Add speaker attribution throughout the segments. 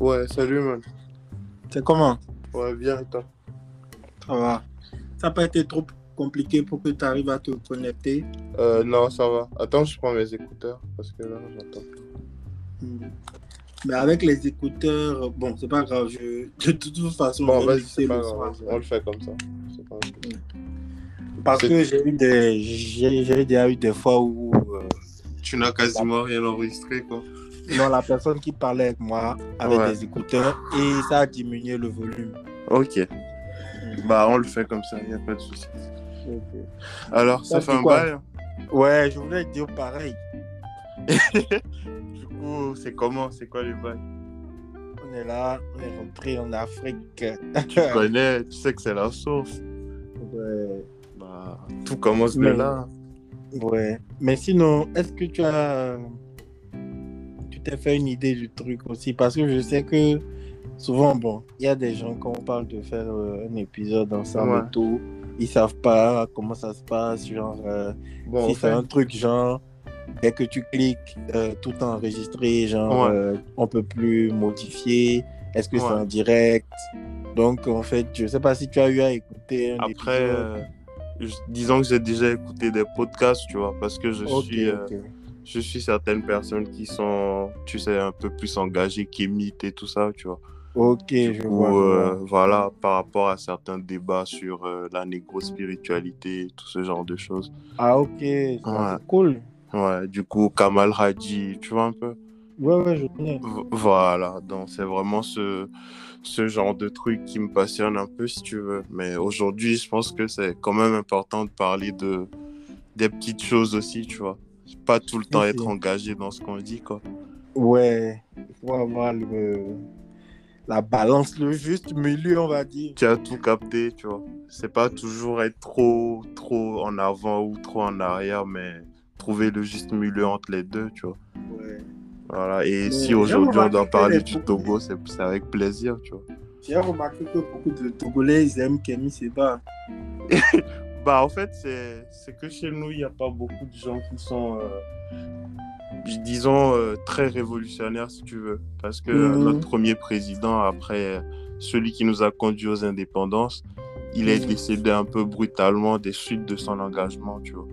Speaker 1: Ouais, salut, man.
Speaker 2: C'est comment?
Speaker 1: Ouais, bien, et toi?
Speaker 2: Ça va. Ça n'a pas été trop compliqué pour que tu arrives à te connecter?
Speaker 1: Euh, Non, ça va. Attends, je prends mes écouteurs parce que là, j'entends pas.
Speaker 2: Hmm. Mais avec les écouteurs, bon, c'est pas grave. Je... De toute façon,
Speaker 1: Bon,
Speaker 2: je vais
Speaker 1: vas-y,
Speaker 2: mixer
Speaker 1: c'est pas
Speaker 2: le
Speaker 1: grave. On le fait comme ça. C'est pas grave.
Speaker 2: Parce que j'ai eu des, j'ai j'ai déjà eu des fois où euh,
Speaker 1: Tu n'as quasiment rien enregistré, quoi.
Speaker 2: Non, la personne qui parlait avec moi avait
Speaker 1: Ouais.
Speaker 2: des écouteurs et ça a diminué le volume.
Speaker 1: Ok. Bah, on le fait comme ça, il a pas de souci. Alors, ça
Speaker 2: Ça
Speaker 1: fait un
Speaker 2: quoi
Speaker 1: bail. hein
Speaker 2: Ouais, je voulais dire pareil.
Speaker 1: Du coup, c'est comment C'est quoi les bails?
Speaker 2: On est là, on est rentré en Afrique.
Speaker 1: Tu connais, tu sais que c'est la source.
Speaker 2: ouais.
Speaker 1: Bah, tout commence de
Speaker 2: Mais-
Speaker 1: là.
Speaker 2: Ouais. Mais sinon, est-ce que tu as. T'es fait une idée du truc aussi Parce que je sais que souvent, bon, il y a des gens, quand on parle de faire euh, un épisode ensemble
Speaker 1: Ouais.
Speaker 2: et tout, ils savent pas comment ça se passe. Genre, euh,
Speaker 1: Bon,
Speaker 2: si c'est un truc, genre, dès que tu cliques, euh, tout enregistré, genre,
Speaker 1: Ouais.
Speaker 2: on peut plus modifier. Est-ce que c'est en direct? Donc, en fait, je sais pas si tu as eu à écouter un
Speaker 1: après, disons que j'ai déjà écouté des podcasts, tu vois, parce que je suis. Je suis certaines personnes qui sont, tu sais, un peu plus engagées, qui et tout ça, tu vois.
Speaker 2: Ok,
Speaker 1: Du
Speaker 2: je
Speaker 1: coup,
Speaker 2: vois. je
Speaker 1: euh,
Speaker 2: vois.
Speaker 1: voilà, par rapport à certains débats sur euh, la négro-spiritualité, tout ce genre de choses.
Speaker 2: Ah, ok, ça,
Speaker 1: Ouais.
Speaker 2: c'est cool.
Speaker 1: Ouais, du coup, Kamal Hadji, tu vois un peu?
Speaker 2: Ouais, ouais, je connais.
Speaker 1: Voilà, donc c'est vraiment ce, ce genre de truc qui me passionne un peu, si tu veux. Mais aujourd'hui, je pense que c'est quand même important de parler de, des petites choses aussi, tu vois. Pas tout le temps être engagé dans ce qu'on dit, quoi.
Speaker 2: Ouais, il faut avoir le, la balance, le juste milieu, on va dire.
Speaker 1: Tu as tout capté, tu vois. C'est pas toujours être trop, trop en avant ou trop en arrière, mais trouver le juste milieu entre les deux, tu vois.
Speaker 2: Ouais.
Speaker 1: Voilà. Et
Speaker 2: Mais
Speaker 1: si aujourd'hui on doit parler du Togo, c'est c'est avec plaisir, tu vois.
Speaker 2: J'ai remarqué que beaucoup de Togolais, ils aiment Kemi Seba.
Speaker 1: Bah, en fait, c'est que chez nous, il n'y a pas beaucoup de gens qui sont, euh, disons, euh, très révolutionnaires, si tu veux. Parce que
Speaker 2: Mhm.
Speaker 1: notre premier président, après euh, celui qui nous a conduits aux indépendances, il est
Speaker 2: Mhm.
Speaker 1: décédé un peu brutalement des suites de son engagement, tu vois.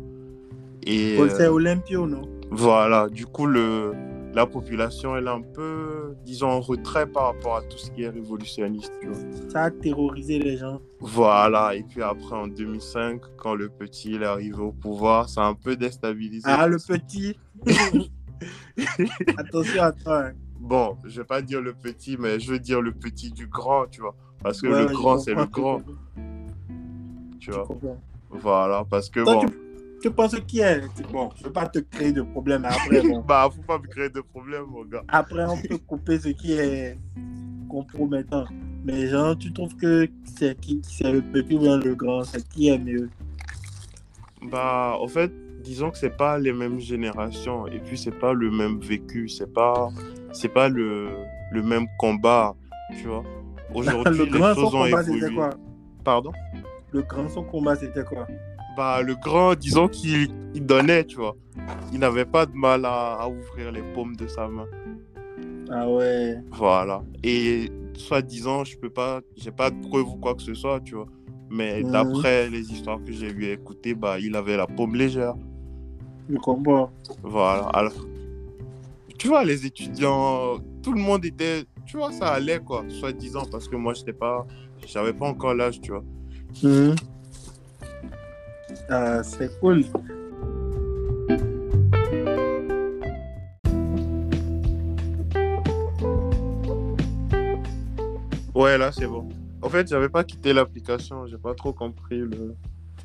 Speaker 1: Et
Speaker 2: C'est Olympio, non?
Speaker 1: voilà, du coup, le, la population, elle est un peu, disons, en retrait par rapport à tout ce qui est révolutionniste, tu vois.
Speaker 2: Ça a terrorisé les gens.
Speaker 1: Voilà, et puis après en 2005, quand le petit il est arrivé au pouvoir, ça a un peu déstabilisé.
Speaker 2: Ah, le petit. Attention à toi. hein.
Speaker 1: Bon, je vais pas dire le petit, mais je veux dire le petit du grand, tu vois. Parce que
Speaker 2: Ouais,
Speaker 1: le grand, c'est le grand, tu vois.
Speaker 2: comprends.
Speaker 1: Voilà, parce que
Speaker 2: Toi,
Speaker 1: bon,
Speaker 2: tu, tu penses qui est Bon, je veux pas te créer de problème. Après, bon,
Speaker 1: bah, faut pas me créer de problème, mon gars.
Speaker 2: après, on peut couper ce qui est compromettant. Mais genre, tu trouves que c'est qui c'est le petit ou bien le grand C'est qui est mieux?
Speaker 1: Bah, en fait, disons que c'est pas les mêmes générations, et puis c'est pas le même vécu, c'est pas, c'est pas le, le même combat, tu vois. Aujourd'hui,
Speaker 2: Le
Speaker 1: les
Speaker 2: grand, son
Speaker 1: choses ont
Speaker 2: combat, c'était
Speaker 1: évolué.
Speaker 2: quoi?
Speaker 1: Pardon?
Speaker 2: Le grand, son combat, c'était quoi?
Speaker 1: Bah, le grand, disons qu'il il donnait, tu vois. Il n'avait pas de mal à, à ouvrir les paumes de sa main.
Speaker 2: Ah ouais.
Speaker 1: Voilà. Et soi-disant, je peux pas, j'ai pas de preuves ou quoi que ce soit, tu vois. Mais d'après les histoires que j'ai eu écouter, bah, il avait la paume légère.
Speaker 2: Le combat.
Speaker 1: Voilà. Alors, tu vois, les étudiants, tout le monde était, tu vois, ça allait, quoi, soi-disant, parce que moi, j'étais pas, j'avais pas encore l'âge, tu vois.
Speaker 2: Mhm. Ah, c'est cool.
Speaker 1: Ouais, là, c'est bon. En fait, j'avais pas quitté l'application, j'ai pas trop compris le.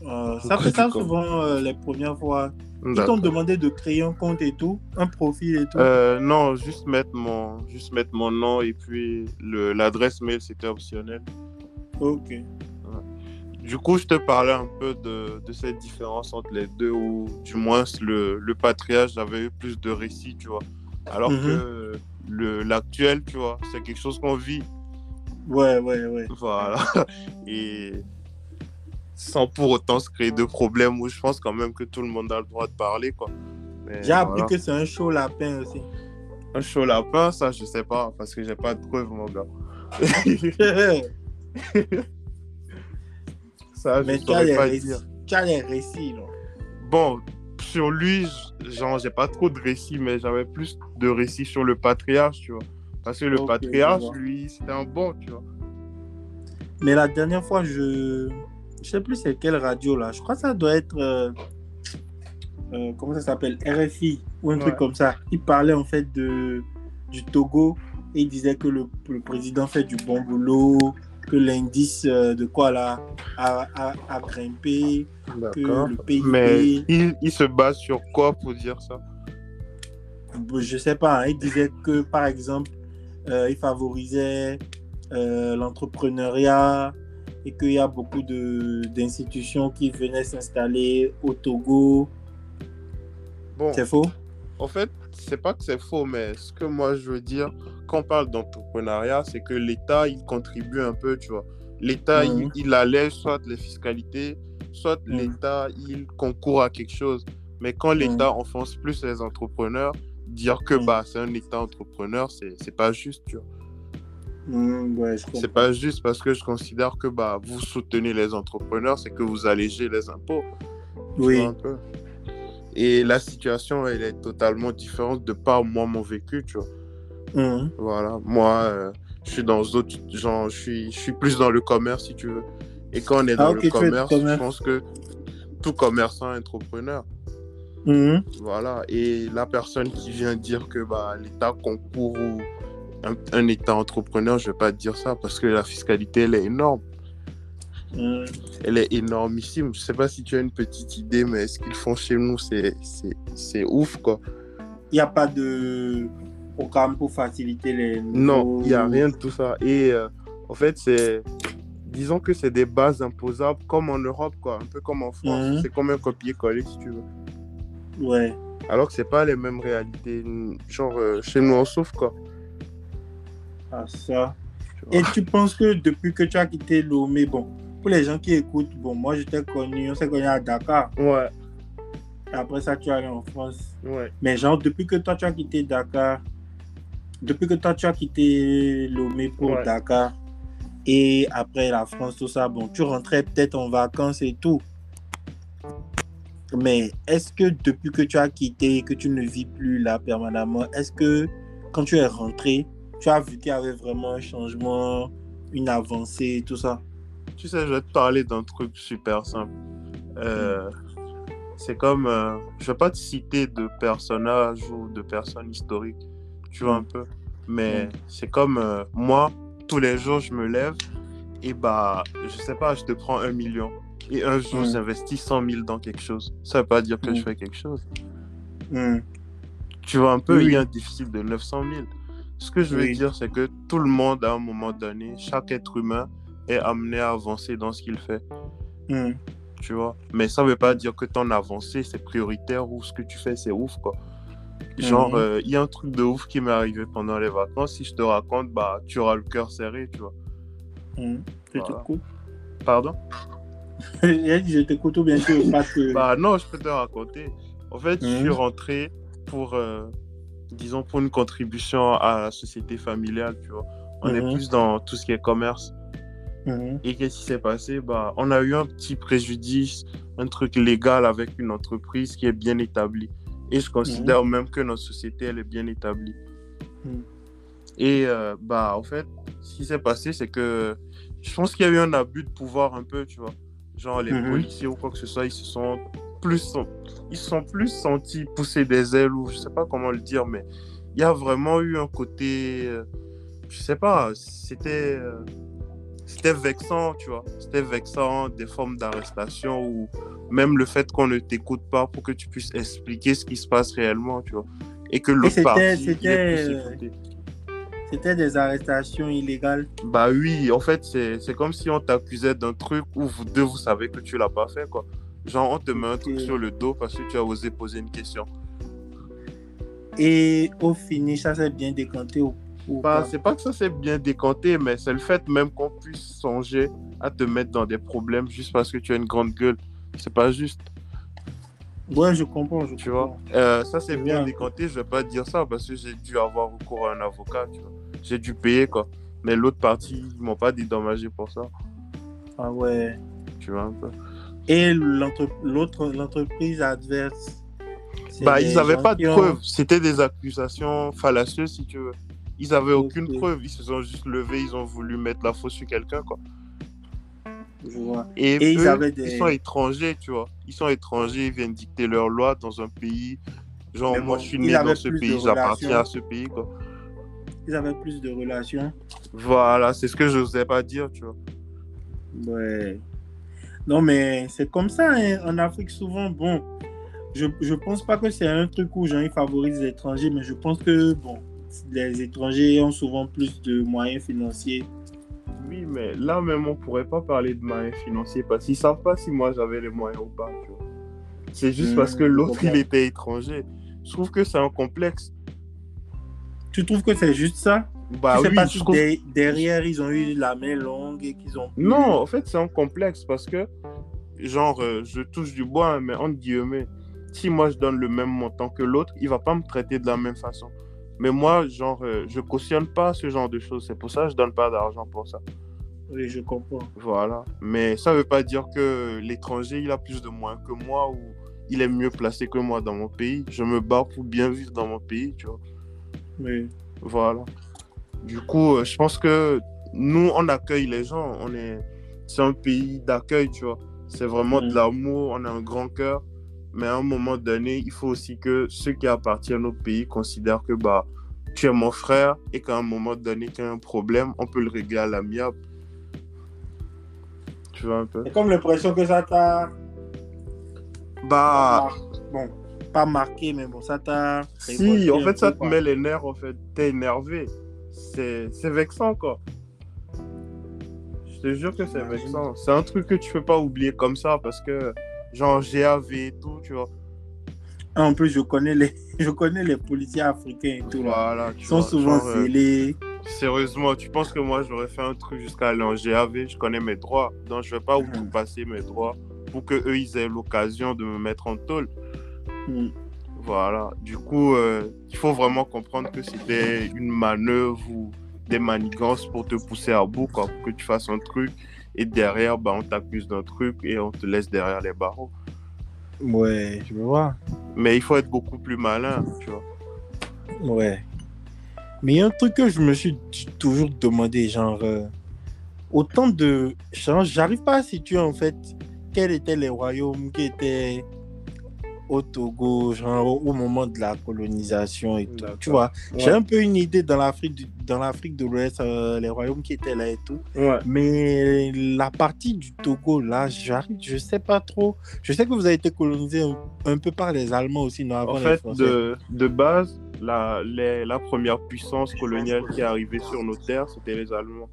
Speaker 2: Euh, ça fait ça souvent euh, les premières fois. Ils t'ont demandé de créer un compte et tout, un profil et tout.
Speaker 1: Euh, non, juste mettre mon, juste mettre mon nom et puis le, l'adresse mail, c'était optionnel.
Speaker 2: Ok.
Speaker 1: Du coup, je te parlais un peu de, de cette différence entre les deux, ou du moins le, le patriarche avait eu plus de récits, tu vois. Alors
Speaker 2: Mhm.
Speaker 1: que le, l'actuel, tu vois, c'est quelque chose qu'on vit.
Speaker 2: Ouais, ouais, ouais.
Speaker 1: Voilà. Et sans pour autant se créer de problèmes, où je pense quand même que tout le monde a le droit de parler, quoi.
Speaker 2: J'ai appris
Speaker 1: voilà.
Speaker 2: que c'est un show lapin aussi.
Speaker 1: Un chaud lapin, ça, je sais pas, parce que j'ai pas de preuves, mon gars. ça, je
Speaker 2: Mais tu as,
Speaker 1: saurais
Speaker 2: les
Speaker 1: pas
Speaker 2: récits,
Speaker 1: dire.
Speaker 2: tu as les récits, non
Speaker 1: Bon, sur lui, genre, j'ai pas trop de récits, mais j'avais plus de récits sur le patriarche, tu vois. Parce que le patriarche, lui, c'était un bon, tu vois.
Speaker 2: Mais la dernière fois, je je sais plus c'est quelle radio là. Je crois que ça doit être euh, euh, comment ça s'appelle? RFI ou un truc comme ça. Il parlait en fait de du Togo et il disait que le, le président fait du bon boulot, que l'indice euh, de quoi là a, a, a grimpé, que le PIB,
Speaker 1: Mais il, il se base sur quoi pour dire ça?
Speaker 2: Je sais pas. hein. il disait que par exemple, euh, il favorisait euh, l'entrepreneuriat et qu'il y a beaucoup de d'institutions qui venaient s'installer au Togo.
Speaker 1: Bon,
Speaker 2: C'est faux?
Speaker 1: en fait, c'est pas que c'est faux, mais ce que moi je veux dire, quand on parle d'entrepreneuriat, c'est que l'État, il contribue un peu, tu vois. L'État,
Speaker 2: Mhm.
Speaker 1: il, il allège soit les fiscalités, soit
Speaker 2: Mhm.
Speaker 1: l'État, il concourt à quelque chose. Mais quand l'État enfonce plus les entrepreneurs, dire que
Speaker 2: Mhm.
Speaker 1: bah, c'est un État entrepreneur, c'est pas juste, tu vois.
Speaker 2: Ouais.
Speaker 1: C'est pas juste parce que je considère que bah, vous soutenez les entrepreneurs, c'est que vous allégez les impôts.
Speaker 2: Oui.
Speaker 1: un peu. Et la situation, elle est totalement différente de par moi, mon vécu, tu vois.
Speaker 2: Hmm.
Speaker 1: Voilà, moi, euh, je suis dans d'autres, genre, je suis, je suis plus dans le commerce, si tu veux. Et quand on est dans
Speaker 2: Ah,
Speaker 1: le
Speaker 2: dans
Speaker 1: commerce,
Speaker 2: le commerce.
Speaker 1: je pense que tout commerçant est entrepreneur.
Speaker 2: Hmm.
Speaker 1: Voilà, et la personne qui vient dire que bah, l'État concourt ou un, un État entrepreneur, je vais pas te dire ça parce que la fiscalité, elle est énorme.
Speaker 2: Hmm.
Speaker 1: Elle est énormissime. Je sais pas si tu as une petite idée, mais ce qu'ils font chez nous, c'est ouf, quoi.
Speaker 2: Il n'y a pas de programme pour faciliter les.
Speaker 1: Non, il n'y a rien de tout ça. Et euh, en fait, c'est. Disons que c'est des bases imposables comme en Europe, quoi. Un peu comme en France.
Speaker 2: Mhm.
Speaker 1: C'est comme un copier-coller, si tu veux.
Speaker 2: Ouais.
Speaker 1: Alors que c'est pas les mêmes réalités. Genre, euh, chez nous, on souffre, quoi.
Speaker 2: Ah, ça.
Speaker 1: tu.
Speaker 2: Et tu penses que depuis que tu as quitté Lomé, bon, pour les gens qui écoutent, bon, moi je t'ai connu, on s'est connu à Dakar.
Speaker 1: Ouais,
Speaker 2: après ça, tu es allé en France.
Speaker 1: ouais.
Speaker 2: Mais genre, depuis que toi tu as quitté Dakar, depuis que toi tu as quitté Lomé pour
Speaker 1: Ouais.
Speaker 2: Dakar, et après la France, tout ça, bon, tu rentrais peut-être en vacances et tout. Mais est-ce que depuis que tu as quitté, que tu ne vis plus là permanemment, est-ce que quand tu es rentré, tu as vu qu'il y avait vraiment un changement, une avancée, tout ça?
Speaker 1: Tu sais, je vais te parler d'un truc super simple. Euh, c'est comme. euh, je vais pas te citer de personnages ou de personnes historiques. Tu vois un peu. Mais
Speaker 2: Mm.
Speaker 1: c'est comme euh, moi, tous les jours, je me lève et bah, je sais pas, je te prends un million. Et un jour,
Speaker 2: Mm.
Speaker 1: j'investis 100 000 dans quelque chose. Ça veut pas dire que
Speaker 2: Mm.
Speaker 1: je fais quelque chose.
Speaker 2: Hmm.
Speaker 1: Tu vois un peu,
Speaker 2: Oui,
Speaker 1: il y a un déficit de 900 000. Ce que je veux
Speaker 2: Oui.
Speaker 1: dire, c'est que tout le monde, à un moment donné, chaque être humain est amené à avancer dans ce qu'il fait. Tu vois? Mais ça veut pas dire que ton avancée, c'est prioritaire ou ce que tu fais, c'est ouf, quoi. Genre,
Speaker 2: Mhm.
Speaker 1: euh, il y a un truc de ouf qui m'est arrivé pendant les vacances. Si je te raconte, bah, tu auras le cœur serré, tu vois.
Speaker 2: Je
Speaker 1: Voilà.
Speaker 2: t'écoute.
Speaker 1: Pardon?
Speaker 2: Je t'écoute ou bien tu veux pas que.
Speaker 1: Bah non, je peux te raconter. En fait, je suis
Speaker 2: Mhm.
Speaker 1: rentré pour, euh, disons, pour une contribution à la société familiale, tu vois. On est
Speaker 2: Mhm.
Speaker 1: plus dans tout ce qui est commerce.
Speaker 2: Hmm.
Speaker 1: Et qu'est-ce qui s'est passé? Bah, On a eu un petit préjudice, un truc légal avec une entreprise qui est bien établie. Et je considère même que notre société, elle est bien établie.
Speaker 2: Mhm.
Speaker 1: Et euh, bah, en fait, ce qui s'est passé, c'est que je pense qu'il y a eu un abus de pouvoir un peu, tu vois. Genre, les
Speaker 2: Mhm.
Speaker 1: policiers ou quoi que ce soit, ils se sont plus, ils sont plus sentis pousser des ailes ou je sais pas comment le dire, mais il y a vraiment eu un côté, euh, je sais pas, c'était, euh, c'était vexant, tu vois. C'était vexant, des formes d'arrestation ou même le fait qu'on ne t'écoute pas pour que tu puisses expliquer ce qui se passe réellement, tu vois. Et que l'autre est
Speaker 2: c'était, des arrestations illégales.
Speaker 1: Bah oui, en fait, c'est comme si on t'accusait d'un truc où vous deux, vous savez que tu l'as pas fait, quoi. Genre, on te met un truc sur le dos parce que tu as osé poser une question.
Speaker 2: Et au finish, ça s'est bien décanté ou
Speaker 1: Bah, c'est pas que ça s'est bien décanté, mais c'est le fait même qu'on puisse songer à te mettre dans des problèmes juste parce que tu as une grande gueule. C'est pas juste.
Speaker 2: Ouais, je comprends. Je
Speaker 1: Tu
Speaker 2: comprends.
Speaker 1: vois, Euh, ça c'est
Speaker 2: C'est
Speaker 1: bien décanté, je vais pas dire ça parce que j'ai dû avoir recours à un avocat, tu vois. J'ai dû payer quoi. Mais l'autre partie, ils m'ont pas dédommagé pour ça,
Speaker 2: Ah ouais.
Speaker 1: tu vois un peu?
Speaker 2: Et l'autre, l'entreprise adverse. c'est
Speaker 1: Bah, ils avaient
Speaker 2: gens
Speaker 1: pas de
Speaker 2: ont-
Speaker 1: preuves, c'était des accusations fallacieuses si tu veux. Ils avaient aucune preuve, ils se sont juste levés, ils ont voulu mettre la faute sur quelqu'un quoi.
Speaker 2: Je vois.
Speaker 1: Et,
Speaker 2: Et ils
Speaker 1: eux,
Speaker 2: avaient des-
Speaker 1: ils sont étrangers, tu vois. Ils sont étrangers, ils viennent dicter leurs lois dans un pays. Genre, moi, je suis né dans ce pays, j'appartiens à ce pays, quoi.
Speaker 2: Ils avaient plus de relations.
Speaker 1: Voilà, c'est ce que je n'osais pas dire, tu vois.
Speaker 2: Ouais. Non, mais c'est comme ça hein. en Afrique souvent. Bon, je je pense pas que c'est un truc où genre, ils favorisent les étrangers, mais je pense que bon, les étrangers ont souvent plus de moyens financiers.
Speaker 1: Oui, mais là même, on pourrait pas parler de moyens financiers parce qu'ils savent pas si moi j'avais les moyens ou pas. C'est juste
Speaker 2: Hmm,
Speaker 1: parce que l'autre, il était étranger. Je trouve que c'est un complexe.
Speaker 2: Tu trouves que c'est juste ça?
Speaker 1: Bah oui,
Speaker 2: pas
Speaker 1: je
Speaker 2: si
Speaker 1: trouve...
Speaker 2: de- derrière ils ont eu la main longue et qu'ils ont.
Speaker 1: Non, en fait, c'est un complexe parce que, genre, euh, je touche du bois, hein, mais entre guillemets, si moi je donne le même montant que l'autre, il va pas me traiter de la même façon. Mais moi, genre, euh, je cautionne pas ce genre de choses. C'est pour ça que je donne pas d'argent pour ça.
Speaker 2: Oui, je comprends.
Speaker 1: Voilà. Mais ça veut pas dire que l'étranger, il a plus de moyens que moi ou il est mieux placé que moi dans mon pays. Je me bats pour bien vivre dans mon pays, tu vois.
Speaker 2: Oui.
Speaker 1: Voilà. Du coup, euh, je pense que nous, on accueille les gens. On est, c'est un pays d'accueil, tu vois. C'est vraiment de l'amour. On a un grand cœur. Mais à un moment donné, il faut aussi que ceux qui appartiennent au pays considèrent que bah, tu es mon frère et qu'à un moment donné, qu'il y a un problème, on peut le régler à l'amiable. Tu vois un peu?
Speaker 2: C'est comme l'impression que ça t'a.
Speaker 1: Bah,
Speaker 2: Bon, pas marqué, mais bon, ça t'a.
Speaker 1: si, en fait, ça te met les nerfs, en fait. T'es énervé. C'est c'est vexant, quoi. Je te jure que c'est vexant. C'est un truc que tu peux pas oublier comme ça parce que, genre, GAV et tout, tu vois.
Speaker 2: En plus, je connais les, je connais les policiers africains et tout. Là.
Speaker 1: Voilà, tu
Speaker 2: Ils sont
Speaker 1: vois,
Speaker 2: souvent
Speaker 1: genre, euh,
Speaker 2: zélés.
Speaker 1: Sérieusement, tu penses que moi, j'aurais fait un truc jusqu'à aller en GAV Je connais mes droits. Donc, je vais pas
Speaker 2: Mhm.
Speaker 1: passer mes droits pour que eux ils aient l'occasion de me mettre en tôle.
Speaker 2: Hmm.
Speaker 1: Voilà. Du coup, euh, il faut vraiment comprendre que c'était une manœuvre ou des manigances pour te pousser à bout, quoi, pour que tu fasses un truc. Et derrière, bah, on t'accuse d'un truc et on te laisse derrière les barreaux.
Speaker 2: Ouais, je vois.
Speaker 1: Mais il faut être beaucoup plus malin, tu vois.
Speaker 2: Ouais. Mais il y a un truc que je me suis toujours demandé, genre, euh, autant de. J'arrive pas à situer en fait quels étaient les royaumes qui étaient au Togo, genre au, moment de la colonisation et tout. Tu vois, j'ai un peu une idée dans l'Afrique du- dans l'Afrique de l'Ouest, euh, les royaumes qui étaient là et tout.
Speaker 1: Ouais.
Speaker 2: Mais la partie du Togo, là, j'arrive, je sais pas trop. Je sais que vous avez été colonisé un, un peu par les Allemands aussi, non, avant
Speaker 1: En fait, de, de base, la, les- la première puissance coloniale qui est arrivée sur nos terres, c'était les Allemands.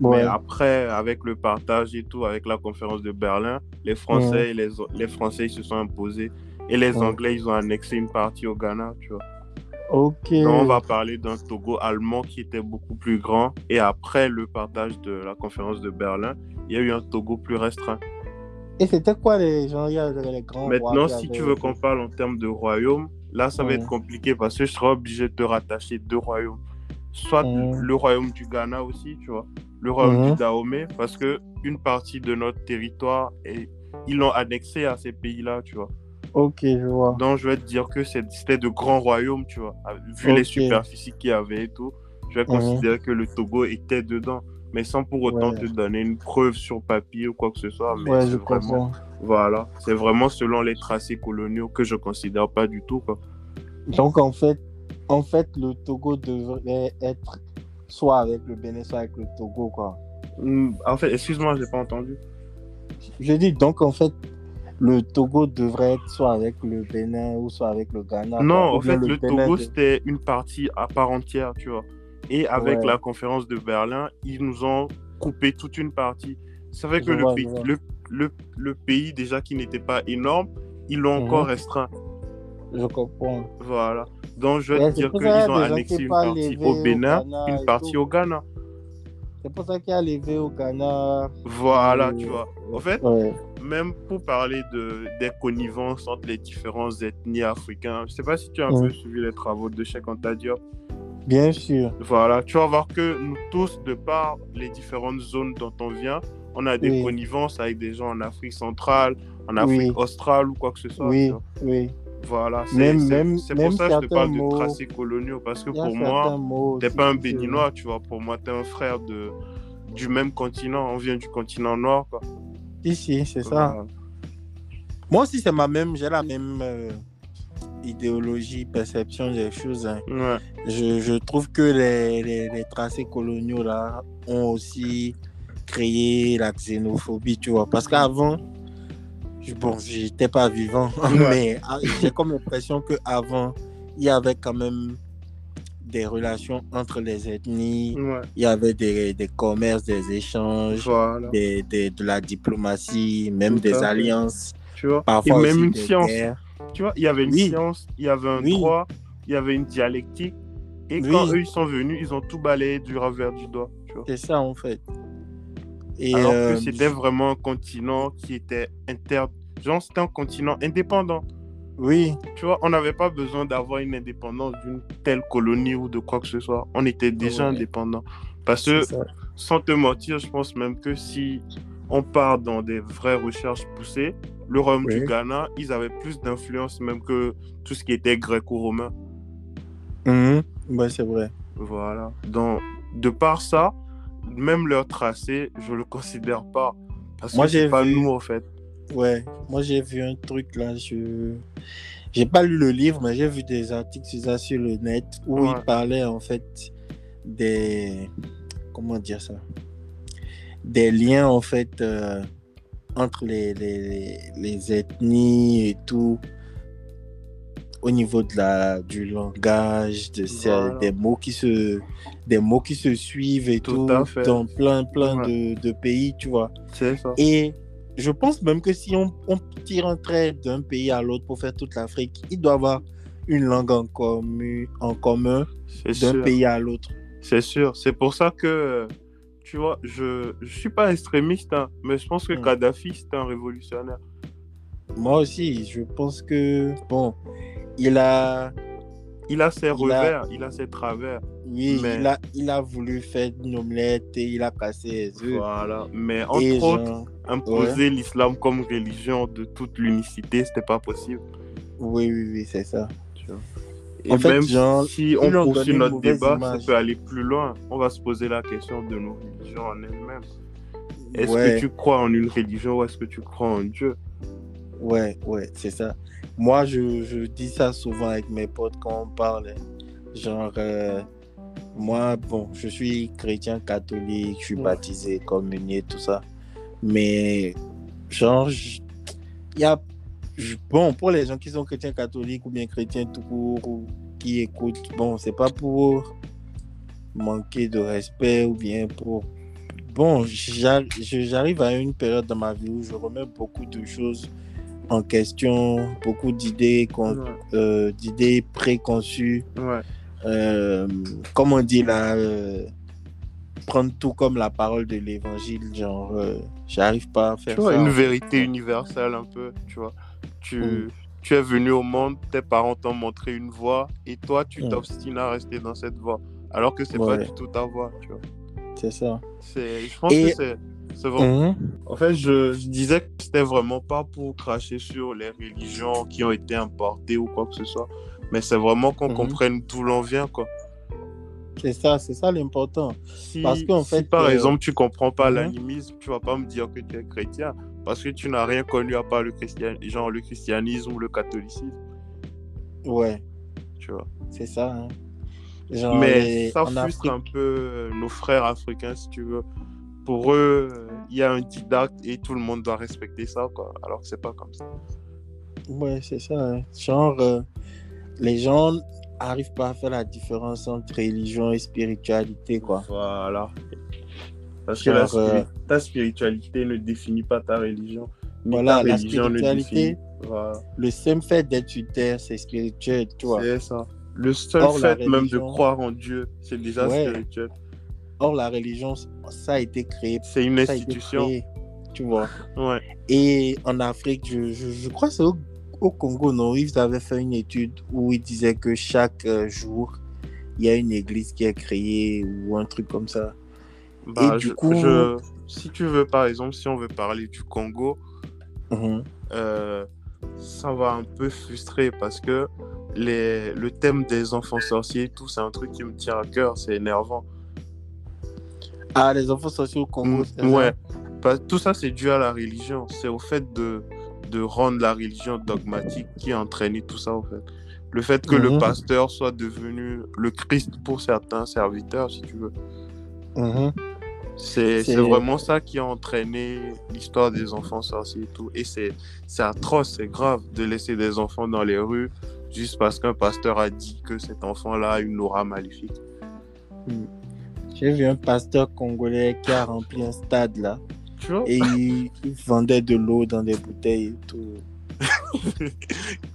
Speaker 2: Ouais.
Speaker 1: Mais après, avec le partage et tout, avec la conférence de Berlin, les Français, les, les Français ils se sont imposés. Et les
Speaker 2: Ouais.
Speaker 1: Anglais, ils ont annexé une partie au Ghana, tu vois.
Speaker 2: Ok.
Speaker 1: Donc, on va parler d'un Togo allemand qui était beaucoup plus grand. Et après le partage de la conférence de Berlin, il y a eu un Togo plus restreint.
Speaker 2: Et c'était quoi les gens, les grands
Speaker 1: Maintenant, si tu veux qu'on parle en termes de royaume, là, ça va être compliqué parce que je serai obligé de te rattacher deux royaumes. Soit le royaume du Ghana aussi, tu vois, le royaume du Dahomey, parce que une partie de notre territoire, et ils l'ont annexé à ces pays-là, tu vois.
Speaker 2: Ok, je vois.
Speaker 1: Donc, je vais te dire que c'était de grands royaumes, tu vois. Vu les superficies qu'il y avait et tout, je vais
Speaker 2: Mhm.
Speaker 1: considérer que le Togo était dedans. Mais sans pour autant
Speaker 2: Ouais.
Speaker 1: te donner une preuve sur papier ou quoi que ce soit. Mais
Speaker 2: Ouais, je
Speaker 1: vraiment,
Speaker 2: comprends.
Speaker 1: voilà, c'est vraiment selon les tracés coloniaux que je considère pas du tout, quoi.
Speaker 2: Donc en fait, en fait, le Togo devrait être soit avec le Bénin, soit avec le Togo, quoi.
Speaker 1: Hmm, En fait, excuse-moi, j'ai pas entendu.
Speaker 2: Je dis donc en fait, le Togo devrait être soit avec le Bénin ou soit avec le Ghana.
Speaker 1: Non, en fait, le Togo,
Speaker 2: de-
Speaker 1: c'était une partie à part entière, tu vois. Et avec
Speaker 2: Ouais.
Speaker 1: la conférence de Berlin, ils nous ont coupé toute une partie. Ça fait que le,
Speaker 2: vois,
Speaker 1: pays, le, le, le pays, déjà qui n'était pas énorme, ils l'ont
Speaker 2: Mhm.
Speaker 1: encore restreint.
Speaker 2: Je comprends.
Speaker 1: Voilà. Donc, je vais te dire qu'ils ont annexé une partie au Bénin, une partie
Speaker 2: tout.
Speaker 1: au Ghana.
Speaker 2: C'est pour ça qu'il y a levé au Ghana.
Speaker 1: Voilà, tu vois. En fait,
Speaker 2: Ouais.
Speaker 1: Même pour parler de, des connivences entre les différentes ethnies africaines, je sais pas si tu as un peu suivi les travaux de Cheikh Anta Diop.
Speaker 2: Bien sûr.
Speaker 1: Voilà, tu vas voir que nous tous, de par les différentes zones dont on vient, on a des
Speaker 2: Oui.
Speaker 1: connivences avec des gens en Afrique centrale, en Afrique
Speaker 2: Oui.
Speaker 1: australe ou quoi que ce soit.
Speaker 2: Oui,
Speaker 1: tu
Speaker 2: oui.
Speaker 1: Voilà, c'est pour ça que je te parle
Speaker 2: mots-
Speaker 1: de tracés coloniaux, parce que pour moi, t'es
Speaker 2: aussi
Speaker 1: pas un béninois, tu vois. Pour moi, t'es un frère de, du même continent. On vient du continent noir, quoi.
Speaker 2: Ici, c'est ça. Moi aussi, c'est ma même, j'ai la même euh, idéologie, perception des choses. hein.
Speaker 1: Ouais.
Speaker 2: Je, je trouve que les, les, les tracés coloniaux là ont aussi créé la xénophobie, tu vois. Parce qu'avant, je- bon, j'étais pas vivant, mais ah, j'ai comme l'impression qu'avant, il y avait quand même des relations entre les ethnies,
Speaker 1: Ouais.
Speaker 2: il y avait des, des commerces, des échanges,
Speaker 1: Voilà.
Speaker 2: des, des- de la diplomatie, même
Speaker 1: Tout
Speaker 2: des alliances,
Speaker 1: Tu vois?
Speaker 2: parfois
Speaker 1: Et même
Speaker 2: aussi
Speaker 1: une
Speaker 2: des
Speaker 1: science.
Speaker 2: guerres.
Speaker 1: Tu vois, il y avait une
Speaker 2: Oui.
Speaker 1: science, il y avait un
Speaker 2: Oui.
Speaker 1: droit, il y avait une dialectique. Et
Speaker 2: Oui.
Speaker 1: quand eux, ils sont venus, ils ont tout balayé du revers du doigt.
Speaker 2: C'est ça en fait. Et
Speaker 1: Alors
Speaker 2: euh,
Speaker 1: que c'était vraiment un continent qui était inter... Genre, c'était un continent indépendant.
Speaker 2: Oui,
Speaker 1: Tu vois, on n'avait pas besoin d'avoir une indépendance d'une telle colonie ou de quoi que ce soit. On était déjà
Speaker 2: Ouais.
Speaker 1: indépendant. Parce que, sans te mentir, je pense même que si on part dans des vraies recherches poussées, le royaume
Speaker 2: Oui.
Speaker 1: du Ghana, ils avaient plus d'influence même que tout ce qui était gréco-romain.
Speaker 2: Ouais, c'est vrai.
Speaker 1: Voilà. Donc, de par ça, même leur tracé, je le considère pas. Parce
Speaker 2: Moi,
Speaker 1: que c'est pas
Speaker 2: vu-
Speaker 1: nous, en fait.
Speaker 2: Ouais, moi j'ai vu un truc là, je j'ai pas lu le livre, mais j'ai vu des articles sur ça sur le net où
Speaker 1: Ouais.
Speaker 2: il parlait en fait des comment dire ça, des liens en fait euh, entre les, les, les ethnies et tout au niveau de la du langage, de
Speaker 1: Voilà.
Speaker 2: des mots qui se des mots qui se suivent et
Speaker 1: Tout
Speaker 2: dans plein plein
Speaker 1: Ouais.
Speaker 2: de, de pays, tu vois.
Speaker 1: C'est ça.
Speaker 2: Et je pense même que si on, on tire un trait d'un pays à l'autre pour faire toute l'Afrique, il doit avoir une langue en commun, en commun
Speaker 1: C'est
Speaker 2: d'un pays à l'autre.
Speaker 1: C'est sûr. C'est pour ça que, tu vois, je ne suis pas extrémiste, hein, mais je pense que
Speaker 2: Mm.
Speaker 1: Kadhafi, c'était un révolutionnaire.
Speaker 2: Moi aussi, je pense que, bon, il a,
Speaker 1: Il a ses
Speaker 2: Il a-
Speaker 1: revers, il a ses travers.
Speaker 2: Oui,
Speaker 1: Mais-
Speaker 2: il a, il a voulu faire une omelette et il a cassé les œufs.
Speaker 1: Voilà. Mais entre
Speaker 2: Et
Speaker 1: autres,
Speaker 2: genre,
Speaker 1: imposer l'islam comme religion de toute l'unicité, c'était pas possible.
Speaker 2: oui, oui, oui, c'est ça.
Speaker 1: tu vois. Et
Speaker 2: En fait,
Speaker 1: même
Speaker 2: genre,
Speaker 1: si on poursuit notre débat,
Speaker 2: image.
Speaker 1: ça peut aller plus loin. On va se poser la question de nos religions en elles-mêmes. Est-ce
Speaker 2: ouais,
Speaker 1: que tu crois en une religion ou est-ce que tu crois en Dieu?
Speaker 2: Ouais, ouais, c'est ça. Moi, je, je dis ça souvent avec mes potes quand on parle. hein. Genre, euh, moi, bon, je suis chrétien catholique, je suis
Speaker 1: Ouais.
Speaker 2: baptisé, communié, tout ça. Mais, genre, il y a. bon, pour les gens qui sont chrétiens catholiques ou bien chrétiens tout court ou qui écoutent, bon, c'est pas pour manquer de respect ou bien pour. Bon, j'arrive à une période dans ma vie où je remets beaucoup de choses en question, beaucoup d'idées
Speaker 1: Ouais.
Speaker 2: euh, d'idées préconçues
Speaker 1: Ouais.
Speaker 2: Euh, comme on dit là, euh, prendre tout comme la parole de l'évangile, genre, euh, j'arrive pas à faire
Speaker 1: Tu vois,
Speaker 2: ça.
Speaker 1: une vérité universelle un peu, tu vois. Tu,
Speaker 2: Mm.
Speaker 1: tu es venu au monde, tes parents t'ont montré une voie et toi, tu
Speaker 2: Mm.
Speaker 1: t'obstines à rester dans cette voie. Alors que c'est pas
Speaker 2: Ouais.
Speaker 1: du tout ta voie, tu vois.
Speaker 2: C'est ça.
Speaker 1: C'est, je pense
Speaker 2: Et-
Speaker 1: que c'est, c'est vraiment...
Speaker 2: Mhm.
Speaker 1: En fait, je, je disais que c'était vraiment pas pour cracher sur les religions qui ont été importées ou quoi que ce soit. Mais c'est vraiment qu'on
Speaker 2: Mhm.
Speaker 1: comprenne d'où l'on vient, quoi.
Speaker 2: C'est ça, c'est ça l'important.
Speaker 1: Si,
Speaker 2: Parce qu'en
Speaker 1: si
Speaker 2: fait,
Speaker 1: par
Speaker 2: euh,
Speaker 1: exemple, tu comprends pas
Speaker 2: mhm.
Speaker 1: l'animisme, tu vas pas me dire que tu es chrétien. Parce que tu n'as rien connu à part le, christian... genre, le christianisme ou le catholicisme,
Speaker 2: Ouais,
Speaker 1: tu vois.
Speaker 2: c'est ça. hein. Genre,
Speaker 1: Mais
Speaker 2: les-
Speaker 1: ça frustre
Speaker 2: Afrique,
Speaker 1: un peu euh, nos frères africains, si tu veux. Pour eux, il y a un didacte et tout le monde doit respecter ça, quoi. Alors que c'est pas comme ça.
Speaker 2: ouais, c'est ça. hein. Genre, euh, les gens arrivent pas à faire la différence entre religion et spiritualité, quoi.
Speaker 1: Voilà. Parce que la
Speaker 2: euh,
Speaker 1: ta spiritualité ne définit pas ta religion.
Speaker 2: Voilà,
Speaker 1: ta
Speaker 2: la
Speaker 1: religion ne
Speaker 2: spiritualité,
Speaker 1: définit. Voilà.
Speaker 2: Le simple fait d'être sur terre, c'est spirituel, tu vois.
Speaker 1: C'est ça. Le seul
Speaker 2: Or,
Speaker 1: fait même de croire en Dieu, c'est déjà
Speaker 2: Ouais.
Speaker 1: spirituel.
Speaker 2: Or, la religion, ça a été créé.
Speaker 1: C'est une institution.
Speaker 2: créé. tu vois.
Speaker 1: Ouais.
Speaker 2: Et en Afrique, je, je, je crois que c'est au, au Congo, non, ils avaient fait une étude où ils disaient que chaque euh, jour, il y a une église qui est créée ou un truc comme ça.
Speaker 1: Bah,
Speaker 2: Et du
Speaker 1: je-
Speaker 2: coup-
Speaker 1: je- si tu veux, par exemple, si on veut parler du Congo,
Speaker 2: Mhm.
Speaker 1: euh, ça va un peu frustrer parce que les, le thème des enfants sorciers, tout, c'est un truc qui me tient à cœur, c'est énervant.
Speaker 2: Ah, les enfants sociaux au Congo, c'est ça
Speaker 1: ouais. Tout ça, c'est dû à la religion. C'est au fait de, de rendre la religion dogmatique qui a entraîné tout ça, en fait. Le fait que le
Speaker 2: Mhm.
Speaker 1: pasteur soit devenu le Christ pour certains serviteurs, si tu veux.
Speaker 2: Mhm.
Speaker 1: C'est vraiment ça qui a entraîné l'histoire des enfants sorciers et tout. Et c'est c'est atroce, c'est grave de laisser des enfants dans les rues juste parce qu'un pasteur a dit que cet enfant-là a une aura maléfique.
Speaker 2: J'ai vu un pasteur congolais qui a rempli un stade là
Speaker 1: Tu vois
Speaker 2: et il, il vendait de l'eau dans des bouteilles et tout.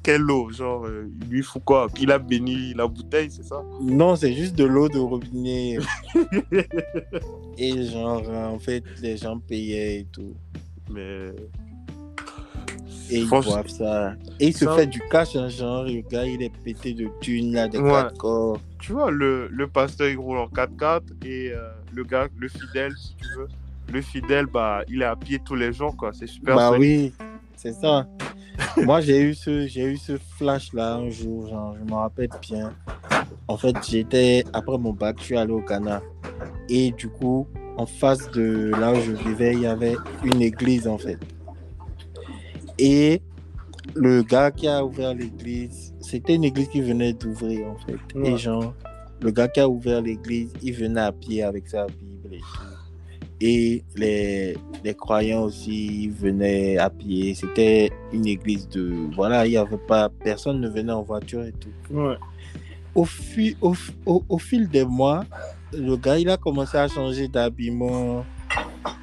Speaker 1: Quelle eau Genre, euh, il lui fout quoi? Puis il a béni la bouteille, c'est ça?
Speaker 2: Non, c'est juste de l'eau de robinet. et genre, euh, en fait, les gens payaient et tout.
Speaker 1: Mais.
Speaker 2: Et ils
Speaker 1: Franchement,
Speaker 2: boivent ça. Et il se fait du cash, hein, genre, le gars, il est pété de thunes, là, des
Speaker 1: Ouais.
Speaker 2: quatre corps.
Speaker 1: Tu vois, le, le pasteur, il roule en 4x4 et euh, le gars, le fidèle, si tu veux, le fidèle, bah, il est à pied tous les jours, quoi. C'est super
Speaker 2: Bah
Speaker 1: solide.
Speaker 2: oui, c'est ça. Moi, j'ai eu ce, j'ai eu ce flash là un jour, genre, je me rappelle bien. En fait, j'étais après mon bac, je suis allé au Ghana et du coup, en face de là où je vivais, il y avait une église en fait. Et le gars qui a ouvert l'église, c'était une église qui venait d'ouvrir en fait.
Speaker 1: Ouais.
Speaker 2: Et genre, le gars qui a ouvert l'église, il venait à pied avec sa Bible et tout. Et les, les croyants aussi venaient à pied. C'était une église de. Voilà, il y avait pas. Personne ne venait en voiture et tout.
Speaker 1: Ouais.
Speaker 2: Au, fi- au, au, au fil des mois, le gars, il a commencé à changer d'habillement.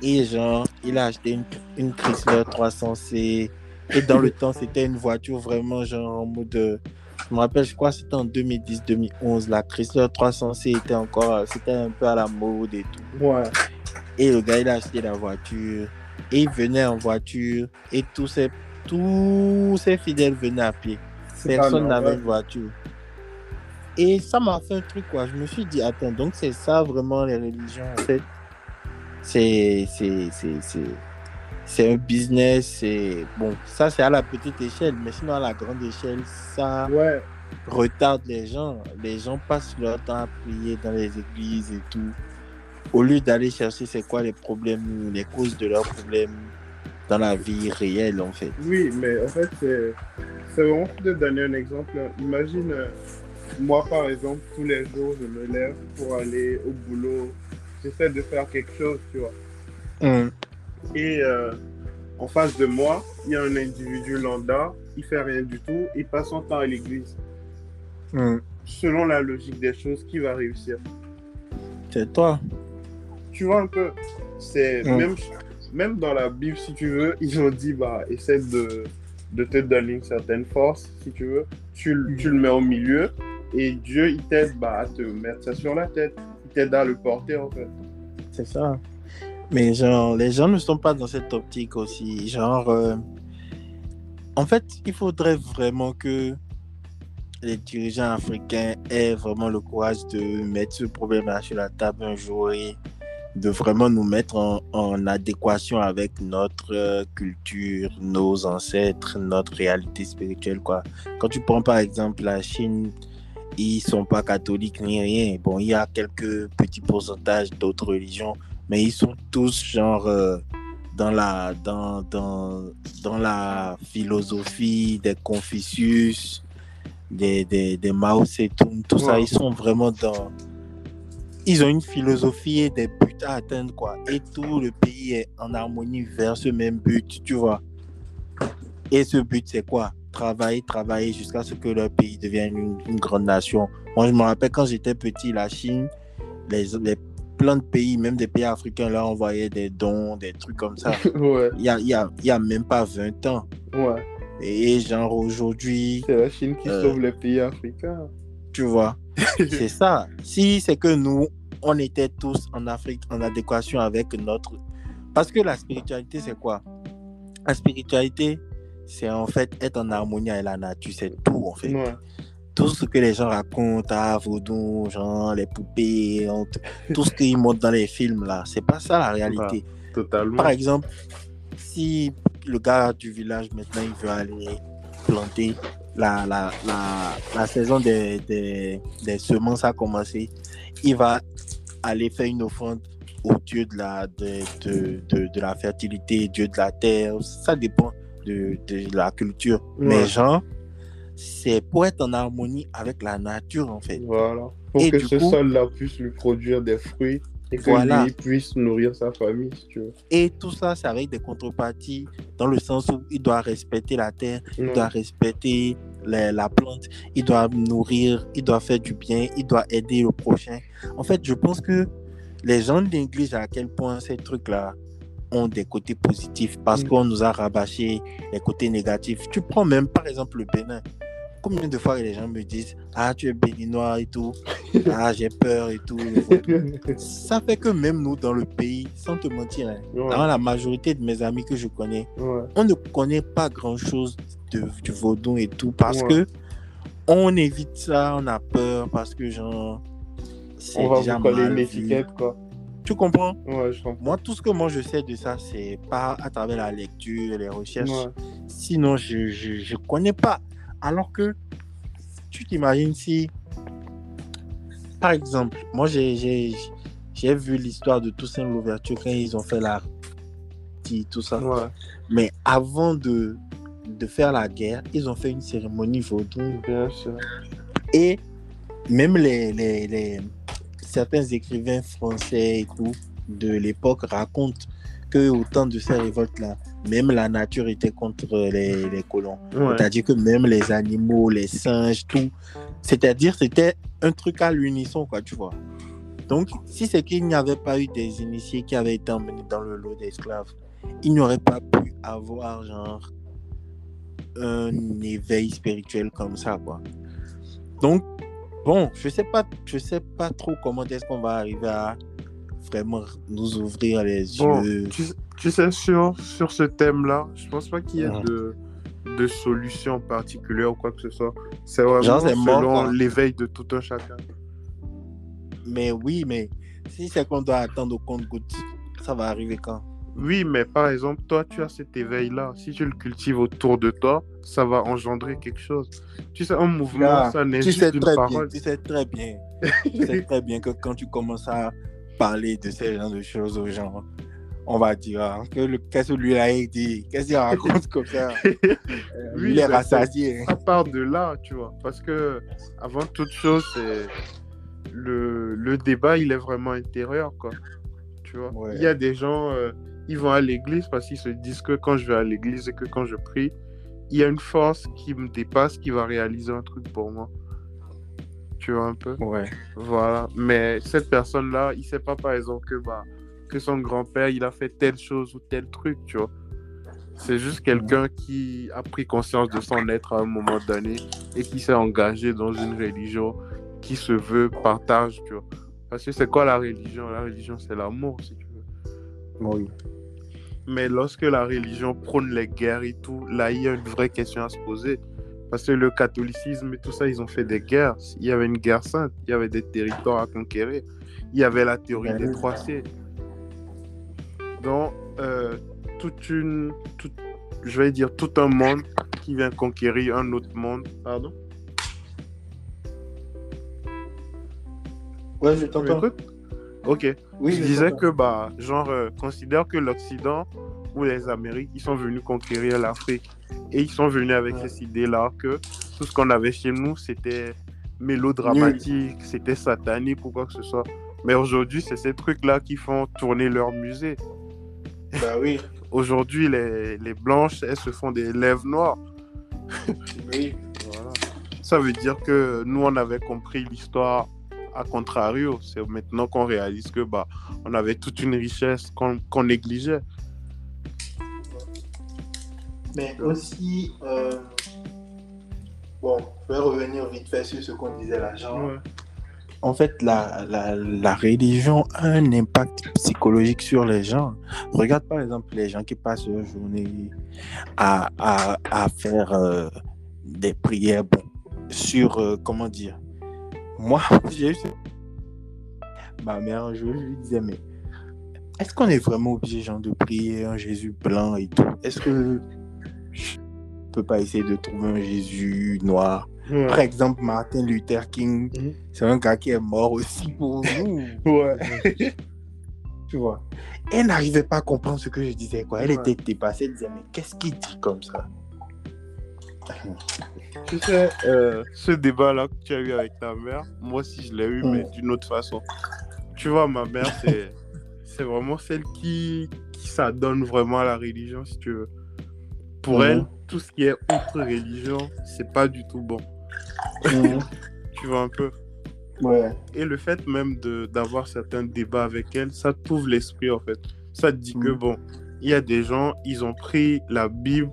Speaker 2: Et genre, il a acheté une, une Chrysler 300C. Et dans le temps, c'était une voiture vraiment genre en mode. Je me rappelle, je crois que c'était en 2010-2011. La Chrysler 300C était encore. C'était un peu à la mode et tout.
Speaker 1: Ouais.
Speaker 2: Et le gars, il a acheté la voiture. Et il venait en voiture. Et tous ses, tous ses fidèles venaient à pied. Personne n'avait une voiture. Et ça m'a fait un truc, quoi. Je me suis dit, attends, donc c'est ça vraiment les religions, en fait. C'est, c'est, c'est, c'est, c'est un business. C'est, bon, ça, c'est à la petite échelle. Mais sinon, à la grande échelle, ça
Speaker 1: Ouais.
Speaker 2: retarde les gens. Les gens passent leur temps à prier dans les églises et tout. Au lieu d'aller chercher c'est quoi les problèmes, les causes de leurs problèmes dans la vie réelle, en fait.
Speaker 3: Oui, mais en fait, c'est vraiment pour te donner un exemple. Imagine, euh, moi par exemple, tous les jours, je me lève pour aller au boulot. J'essaie de faire quelque chose, tu vois.
Speaker 2: Hum,
Speaker 3: Et euh, en face de moi, il y a un individu lambda, il fait rien du tout, il passe son temps à l'église.
Speaker 2: hum.
Speaker 3: Selon la logique des choses, qui va réussir?
Speaker 2: C'est toi.
Speaker 3: Tu vois un peu C'est même, même dans la Bible, si tu veux, ils ont dit bah essaie de, de te donner une certaine force, si tu veux. Tu, le- tu le mets au milieu et Dieu il t'aide bah, à te mettre ça sur la tête. Il t'aide à le porter en fait.
Speaker 2: C'est ça. Mais genre, les gens ne sont pas dans cette optique aussi. Genre, euh, en fait, il faudrait vraiment que les dirigeants africains aient vraiment le courage de mettre ce problème-là sur la table un jour et de vraiment nous mettre en, en adéquation avec notre euh, culture, nos ancêtres, notre réalité spirituelle. Quoi. Quand tu prends par exemple la Chine, ils sont pas catholiques ni rien. Bon, il y a quelques petits pourcentages d'autres religions, mais ils sont tous genre euh, dans la dans, dans, dans la philosophie des Confucius, des, des, des Mao Tse-tung, tout ça. Ils sont vraiment dans. Ils ont une philosophie et des buts à atteindre, quoi. Et tout le pays est en harmonie vers ce même but, tu vois. Et ce but, c'est quoi? Travailler, travailler jusqu'à ce que leur pays devienne une, une grande nation. Moi, je me rappelle quand j'étais petit, la Chine, les, les plein de pays, même des pays africains, leur envoyaient des dons, des trucs comme ça.
Speaker 3: ouais,
Speaker 2: Il y a, y a, y a même pas 20 ans.
Speaker 3: ouais.
Speaker 2: Et genre aujourd'hui,
Speaker 3: C'est la Chine qui
Speaker 2: Euh.
Speaker 3: sauve les pays africains.
Speaker 2: Tu vois, c'est ça. Si c'est que nous, on était tous en Afrique en adéquation avec notre Parce que la spiritualité, c'est quoi? La spiritualité, c'est en fait être en harmonie avec la nature, c'est tout en fait.
Speaker 1: Ouais.
Speaker 2: Tout ce que les gens racontent à Vaudou, genre les poupées, tout ce qu'ils montrent dans les films là, c'est pas ça la réalité.
Speaker 1: Totalement.
Speaker 2: Par exemple, si le gars du village maintenant il veut aller planter, la, la, la, la saison des, des, des semences a commencé, il va aller faire une offrande au dieu de la, de, de, de, de la fertilité, dieu de la terre, ça dépend de, de la culture.
Speaker 1: Ouais.
Speaker 2: Mais genre, c'est pour être en harmonie avec la nature en fait.
Speaker 1: Voilà. Pour
Speaker 2: Et
Speaker 1: que ce sol-là puisse lui produire des fruits et que
Speaker 2: Voilà.
Speaker 1: lui puisse nourrir sa famille, si tu veux.
Speaker 2: Et tout ça, c'est avec des contreparties, dans le sens où il doit respecter la terre, il doit respecter la, la plante, il doit nourrir, il doit faire du bien, il doit aider le prochain. En fait, je pense que les gens négligent à quel point ces trucs-là ont des côtés positifs parce
Speaker 1: Mm.
Speaker 2: qu'on nous a rabâché les côtés négatifs. Tu prends même, par exemple, le Bénin. Combien de fois les gens me disent Ah, tu es béninois et tout. Ah, j'ai peur et tout. Ça fait que même nous, dans le pays, sans te mentir, hein,
Speaker 1: Ouais.
Speaker 2: dans la majorité de mes amis que je connais,
Speaker 1: Ouais.
Speaker 2: on ne connaît pas grand-chose du vaudou et tout parce
Speaker 1: Ouais.
Speaker 2: que on évite ça, on a peur parce que genre c'est
Speaker 1: On va
Speaker 2: déjà
Speaker 1: vous coller
Speaker 2: mal
Speaker 1: une étiquette, quoi.
Speaker 2: Tu comprends?
Speaker 1: Ouais, je comprends.
Speaker 2: Moi, tout ce que moi je sais de ça, c'est pas à travers la lecture, les recherches.
Speaker 1: Ouais.
Speaker 2: Sinon, je, je, je connais pas. Alors que tu t'imagines si, par exemple, moi j'ai vu l'histoire de Toussaint Louverture quand ils ont fait la tout ça.
Speaker 1: Ouais.
Speaker 2: Mais avant de, de faire la guerre, ils ont fait une cérémonie vaudou.
Speaker 1: Bien sûr.
Speaker 2: Et même les, les, les- certains écrivains français et tout de l'époque racontent que au temps de ces révoltes-là, même la nature était contre les, les colons.
Speaker 1: Ouais.
Speaker 2: C'est-à-dire que même les animaux, les singes, tout. C'est-à-dire c'était un truc à l'unisson, quoi, tu vois. Donc, si c'est qu'il n'y avait pas eu des initiés qui avaient été emmenés dans le lot d'esclaves, il n'y aurait pas pu avoir, genre, un éveil spirituel comme ça, quoi. Donc, bon, je sais pas, je sais pas trop comment est-ce qu'on va arriver à vraiment nous ouvrir les
Speaker 1: Bon,
Speaker 2: yeux.
Speaker 1: tu, tu sais, sur, sur ce thème-là, je pense pas qu'il y ait
Speaker 2: Mhm.
Speaker 1: de, de solution particulière ou quoi que ce soit. C'est vraiment
Speaker 2: Genre,
Speaker 1: selon l'éveil de tout un chacun.
Speaker 2: Mais oui, mais si c'est qu'on doit attendre au compte-goutte, ça va arriver quand?
Speaker 1: Oui, mais par exemple, toi, tu as cet éveil-là. Si tu le cultives autour de toi, ça va engendrer quelque chose. Tu sais, un mouvement,
Speaker 2: Là,
Speaker 1: ça n'est
Speaker 2: tu sais
Speaker 1: une
Speaker 2: très bien,
Speaker 1: parole.
Speaker 2: tu sais très bien, tu sais très bien que quand tu commences à parler de ces genre de choses aux gens, on va dire que le qu'est-ce que lui a dit, qu'est-ce qu'il raconte comme ça, Euh,
Speaker 1: Oui,
Speaker 2: il est rassasié.
Speaker 1: Ça part de là, tu vois. Parce que, avant toute chose, c'est le, le débat, il est vraiment intérieur, quoi. Tu vois.
Speaker 2: Ouais.
Speaker 1: Il y a des gens, euh, ils vont à l'église parce qu'ils se disent que quand je vais à l'église et que quand je prie, il y a une force qui me dépasse qui va réaliser un truc pour moi. Tu vois un peu
Speaker 2: Ouais.
Speaker 1: Voilà. Mais cette personne-là, il sait pas, par exemple, que, bah, que son grand-père, il a fait telle chose ou tel truc, tu vois. C'est juste quelqu'un qui a pris conscience de son être à un moment donné et qui s'est engagé dans une religion qui se veut partage, tu vois. Parce que c'est quoi la religion? La religion, c'est l'amour, si tu veux.
Speaker 2: Oui.
Speaker 1: Mais lorsque la religion prône les guerres et tout, là, il y a une vraie question à se poser. Parce que le catholicisme et tout ça, ils ont fait des guerres. Il y avait une guerre sainte, il y avait des territoires à conquérir. Il y avait la théorie
Speaker 2: Ouais.
Speaker 1: des trois C. Donc, euh, toute une. toute- je vais dire tout un monde qui vient conquérir un autre monde. Pardon?
Speaker 2: Ouais, je t'entends.
Speaker 1: Ok.
Speaker 2: Oui,
Speaker 1: je disais que, bah, genre, euh, considère que l'Occident ou les Amériques, ils sont venus conquérir l'Afrique. Et ils sont venus avec
Speaker 2: Ouais.
Speaker 1: cette idée-là que tout ce qu'on avait chez nous, c'était mélodramatique, c'était satanique ou quoi que ce soit. Mais aujourd'hui, c'est ces trucs-là qui font tourner leur musée.
Speaker 2: Bah oui.
Speaker 1: Aujourd'hui, les, les blanches, elles se font des lèvres noires.
Speaker 2: Oui.
Speaker 1: Voilà. Ça veut dire que nous, on avait compris l'histoire à contrario. C'est maintenant qu'on réalise que bah, on avait toute une richesse qu'on qu'on négligeait.
Speaker 2: Mais aussi, euh, bon, je vais revenir vite fait sur ce qu'on disait là. Genre, en fait, la, la, la, religion a un impact psychologique sur les gens. Regarde par exemple les gens qui passent leur journée à, à, à faire euh, des prières bon, sur, euh, comment dire, moi, j'ai eu ma mère un jour, je lui disais, mais est-ce qu'on est vraiment obligé genre, de prier un Jésus blanc et tout? Est-ce que je peux pas essayer de trouver un Jésus noir
Speaker 3: Ouais.
Speaker 2: par exemple, Martin Luther King,
Speaker 3: Mhm.
Speaker 2: c'est un gars qui est mort aussi pour nous.
Speaker 3: Ouais.
Speaker 2: tu vois. Elle n'arrivait pas à comprendre ce que je disais. Quoi. Elle
Speaker 3: Ouais.
Speaker 2: était dépassée. Elle disait, mais qu'est-ce qu'il dit comme ça?
Speaker 1: Tu sais, euh, ce débat-là que tu as eu avec ta mère, moi aussi je l'ai eu,
Speaker 2: Mm.
Speaker 1: mais d'une autre façon. Tu vois, ma mère, c'est, c'est vraiment celle qui, qui s'adonne vraiment à la religion, si tu veux. Pour elle, tout ce qui est autre religion, c'est pas du tout bon. Tu vois un peu.
Speaker 2: Ouais.
Speaker 1: Et le fait même d'avoir certains débats avec elle, ça t'ouvre l'esprit en fait. Ça te dit que
Speaker 2: Mm.
Speaker 1: bon, il y a des gens, ils ont pris la Bible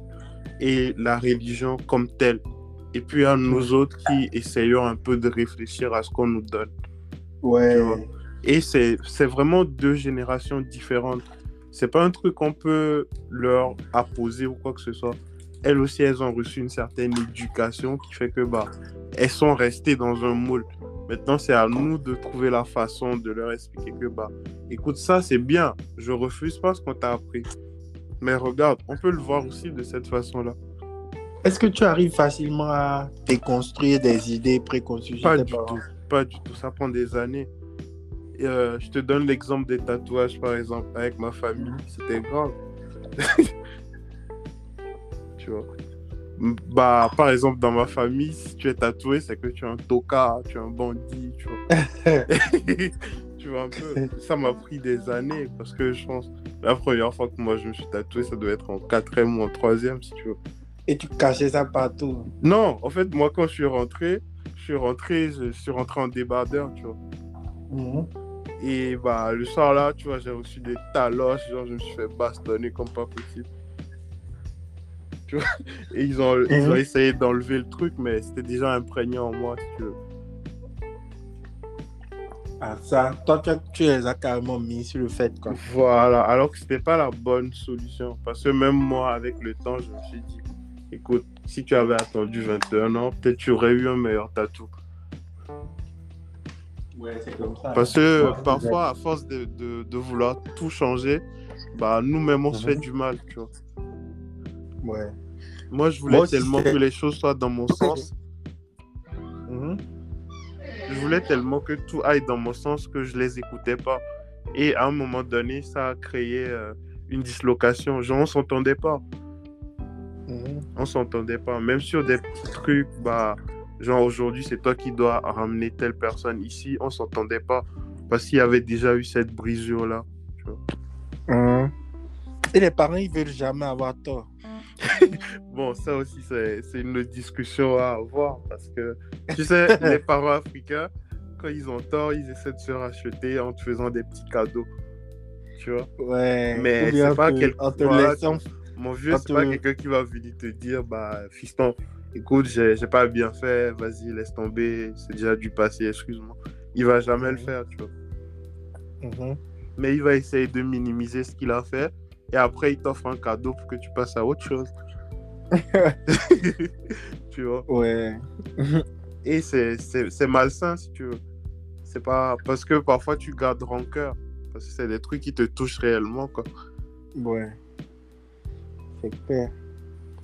Speaker 1: et la religion comme telle. Et puis il y a nous autres qui essayons un peu de réfléchir à ce qu'on nous donne.
Speaker 2: Ouais.
Speaker 1: Et c'est vraiment deux générations différentes. C'est pas un truc qu'on peut leur apposer ou quoi que ce soit. Elles aussi, elles ont reçu une certaine éducation qui fait que bah, elles sont restées dans un moule. Maintenant, c'est à nous de trouver la façon de leur expliquer que bah, écoute, ça c'est bien. Je refuse pas ce qu'on t'a appris. Mais regarde, on peut le voir aussi de cette façon-là.
Speaker 2: Est-ce que tu arrives facilement à déconstruire des idées préconçues
Speaker 1: Pas du
Speaker 2: parents?
Speaker 1: tout. Pas du tout. Ça prend des années. Euh, je te donne l'exemple des tatouages, par exemple. Avec ma famille, c'était grave. tu vois. Bah, par exemple, dans ma famille, si tu es tatoué, c'est que tu es un tocard, tu es un bandit, tu vois. tu vois un peu. Ça m'a pris des années parce que je pense, la première fois que moi je me suis tatoué, ça doit être en quatrième ou en troisième, si tu veux.
Speaker 2: Et tu cachais ça partout.
Speaker 1: Non, en fait, moi, quand je suis rentré, je suis rentré, je suis rentré en débardeur, tu vois.
Speaker 2: Mhm.
Speaker 1: Et bah, le soir là, tu vois, j'ai reçu des taloches, genre, je me suis fait bastonner comme pas possible. Tu vois Et ils ont, ils ont
Speaker 2: Mhm.
Speaker 1: essayé d'enlever le truc, mais c'était déjà imprégné en moi, si tu veux.
Speaker 2: Ah, ça, toi, tu, tu les as carrément mis sur le fait, quoi.
Speaker 1: Voilà, alors que c'était pas la bonne solution. Parce que même moi, avec le temps, je me suis dit, écoute, si tu avais attendu 21 ans, peut-être tu aurais eu un meilleur tatou.
Speaker 2: Ouais, c'est comme ça.
Speaker 1: Parce que
Speaker 2: Ouais,
Speaker 1: parfois, à force de, de, de vouloir tout changer, bah, nous-mêmes, on se
Speaker 2: Mhm.
Speaker 1: fait du mal, tu vois.
Speaker 2: Ouais.
Speaker 1: Moi, je voulais
Speaker 2: Moi aussi,
Speaker 1: tellement que les choses soient dans mon sens.
Speaker 2: Mhm.
Speaker 1: Je voulais tellement que tout aille dans mon sens que je les écoutais pas. Et à un moment donné, ça a créé euh, une dislocation. Genre, on s'entendait pas.
Speaker 2: Mhm.
Speaker 1: On s'entendait pas. Même sur des petits trucs, bah, genre aujourd'hui, c'est toi qui dois ramener telle personne ici. On s'entendait pas. Parce qu'il y avait déjà eu cette brisure-là.
Speaker 2: Mhm. Et les parents, ils veulent jamais avoir tort.
Speaker 1: Bon, ça aussi, c'est c'est une autre discussion à avoir. Parce que, tu sais, les parents africains, quand ils ont tort, ils essaient de se racheter en te faisant des petits cadeaux. Tu vois
Speaker 2: Ouais.
Speaker 1: Mais c'est pas
Speaker 2: que-
Speaker 1: quel-
Speaker 2: En te
Speaker 1: voilà,
Speaker 2: laissant.
Speaker 1: Mon vieux, c'est pas quelqu'un qui va venir te dire, bah, fiston, écoute, j'ai pas bien fait, vas-y, laisse tomber, c'est déjà du passé, excuse-moi. Il va jamais le
Speaker 2: Mhm.
Speaker 1: faire, tu vois.
Speaker 2: Mhm.
Speaker 1: Mais il va essayer de minimiser ce qu'il a fait, et après, il t'offre un cadeau pour que tu passes à autre chose. tu vois.
Speaker 2: Ouais.
Speaker 1: Et c'est- c'est c'est malsain, si tu veux. C'est pas... Parce que parfois, tu gardes rancœur, parce que c'est des trucs qui te touchent réellement, quoi.
Speaker 2: Ouais. C'est clair.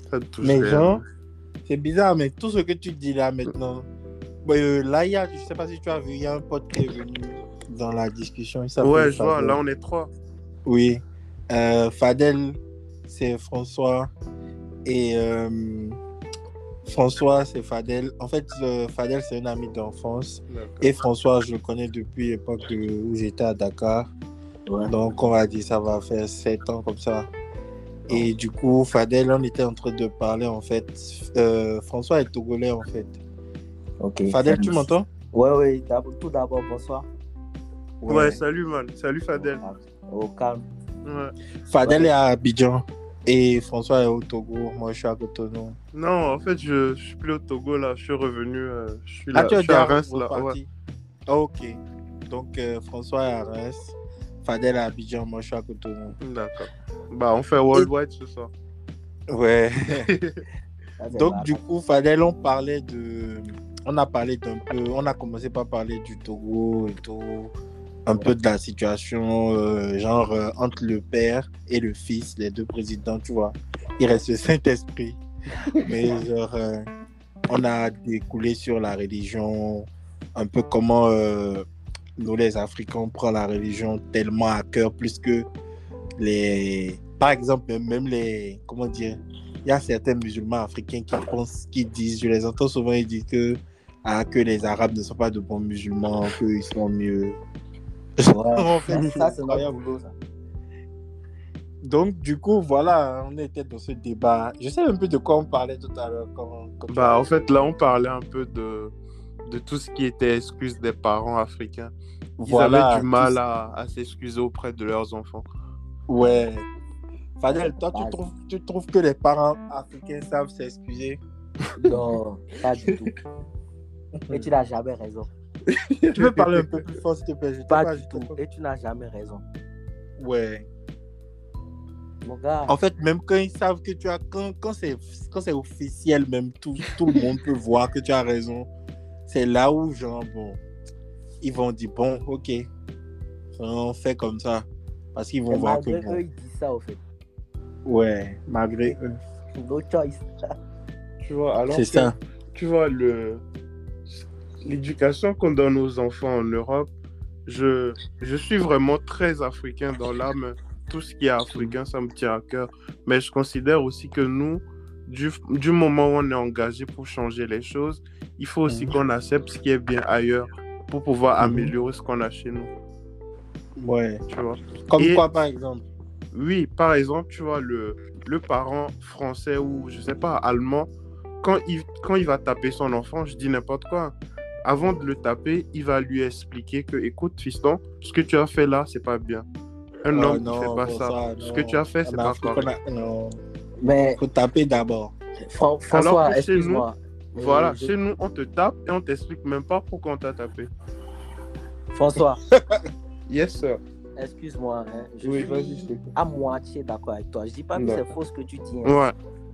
Speaker 1: Ça te touche
Speaker 2: Mais
Speaker 1: réellement.
Speaker 2: genre, c'est bizarre, mais tout ce que tu dis là maintenant. Bon, euh, là, il y a, je sais pas si tu as vu, il y a un pote qui est venu dans la discussion. il
Speaker 1: Ouais, je vois, là, on est trois.
Speaker 2: Oui. Euh, Fadel, c'est François. Et euh, François, c'est Fadel. En fait, euh, Fadel, c'est un ami d'enfance. Et François, je le connais depuis l'époque de- où j'étais à Dakar. Donc, on va dire, ça va faire 7 ans comme ça. Et du coup, Fadel, on était en train de parler, en fait. Euh, François est togolais, en fait.
Speaker 4: Ok.
Speaker 2: Fadel, tu m'entends?
Speaker 4: Ouais, ouais. Tout d'abord, bonsoir.
Speaker 1: Ouais. salut, man. Salut, Fadel.
Speaker 4: Au calme.
Speaker 1: Ouais.
Speaker 2: Fadel est à Abidjan. Et François est au Togo. Moi, je suis à Cotonou.
Speaker 1: Non, en fait, je, je suis plus au Togo, là. Je suis revenu. euh, je suis
Speaker 2: Ah,
Speaker 1: là.
Speaker 2: tu
Speaker 1: je suis à Reims, là.
Speaker 2: Ah, ok. Donc, euh, François est à Reims, Fadel à Abidjan, moi je suis à Cotonou.
Speaker 1: D'accord. Bah, on fait worldwide ce soir.
Speaker 2: Ouais. Donc, du coup, Fadel, on parlait de. On a parlé d'un peu. On a commencé par parler du Togo et tout. Un peu de la situation, euh, genre, euh, entre le père et le fils, les deux présidents, tu vois. Il reste le Saint-Esprit. Mais, genre, euh, on a découlé sur la religion, un peu comment euh, nous, les Africains, on prend la religion tellement à cœur, plus que les. Par exemple, même- les. Comment dire il y a certains musulmans africains qui pensent, qui disent, je les entends souvent, ils disent que, ah, que les Arabes ne sont pas de bons musulmans, qu'ils sont mieux.
Speaker 4: Ouais.
Speaker 2: En fait,
Speaker 4: Ça,
Speaker 2: c'est
Speaker 4: boulot, ça.
Speaker 2: Donc, du coup, voilà, on était dans ce débat. Je sais un peu de quoi on parlait tout à l'heure. Quand, quand tu
Speaker 1: Bah, en fait, là, on parlait un peu de, de tout ce qui était excuse des parents africains. Ils
Speaker 2: voilà,
Speaker 1: avaient du mal
Speaker 2: tout-
Speaker 1: à, à s'excuser auprès de leurs enfants.
Speaker 2: Ouais. Fadel, toi, tu trouves, tu trouves que les parents africains savent s'excuser?
Speaker 4: Non, pas du tout. Et tu n'as jamais raison.
Speaker 2: Tu peux parler un peu plus fort, s'il te plaît?
Speaker 4: Pas
Speaker 2: pas-
Speaker 4: du tout.
Speaker 2: pas-
Speaker 4: Et tu n'as jamais raison.
Speaker 2: Ouais.
Speaker 4: Mon gars,
Speaker 2: En fait, même quand ils savent que tu as. Quand, quand c'est quand c'est officiel, même tout, tout le monde peut voir que tu as raison. C'est là où, genre, bon. Ils vont dire, bon, ok. On fait comme ça. Parce qu'ils vont
Speaker 4: et
Speaker 2: voir
Speaker 4: malgré
Speaker 2: que. bon,
Speaker 4: eux, ils disent ça au fait.
Speaker 2: ouais, malgré eux.
Speaker 4: No choice.
Speaker 1: Tu vois, alors
Speaker 2: C'est ça.
Speaker 1: tu vois, le, l'éducation qu'on donne aux enfants en Europe, je, je suis vraiment très africain dans l'âme. Tout ce qui est africain, ça me tient à cœur. Mais je considère aussi que nous, du, du moment où on est engagé pour changer les choses, il faut aussi
Speaker 2: Mhm.
Speaker 1: qu'on accepte ce qui est bien ailleurs pour pouvoir
Speaker 2: Mhm.
Speaker 1: améliorer ce qu'on a chez nous.
Speaker 2: Ouais.
Speaker 1: Tu vois.
Speaker 2: Comme
Speaker 1: Et-
Speaker 2: quoi, par exemple?
Speaker 1: Oui, par exemple, tu vois, le, le parent français ou, je sais pas, allemand, quand il, quand il va taper son enfant, je dis n'importe quoi. Avant de le taper, il va lui expliquer que, écoute, fiston, ce que tu as fait là, c'est pas bien. Un
Speaker 2: Oh
Speaker 1: homme
Speaker 2: non,
Speaker 1: ne fait pas
Speaker 2: bon,
Speaker 1: ça. Ce que tu as fait, c'est pas correct.
Speaker 2: a- Non.
Speaker 4: Mais
Speaker 2: faut taper d'abord.
Speaker 4: Fran- François,
Speaker 1: nous,
Speaker 4: excuse-moi.
Speaker 1: Voilà,
Speaker 4: je-
Speaker 1: chez nous, on te tape et on t'explique même pas pourquoi on t'a tapé.
Speaker 4: François,
Speaker 1: Yes, sir.
Speaker 4: excuse-moi. hein, Je
Speaker 1: Oui, je
Speaker 4: suis à moitié d'accord avec toi. Je dis pas que c'est faux ce que tu dis. hein,
Speaker 1: Ouais,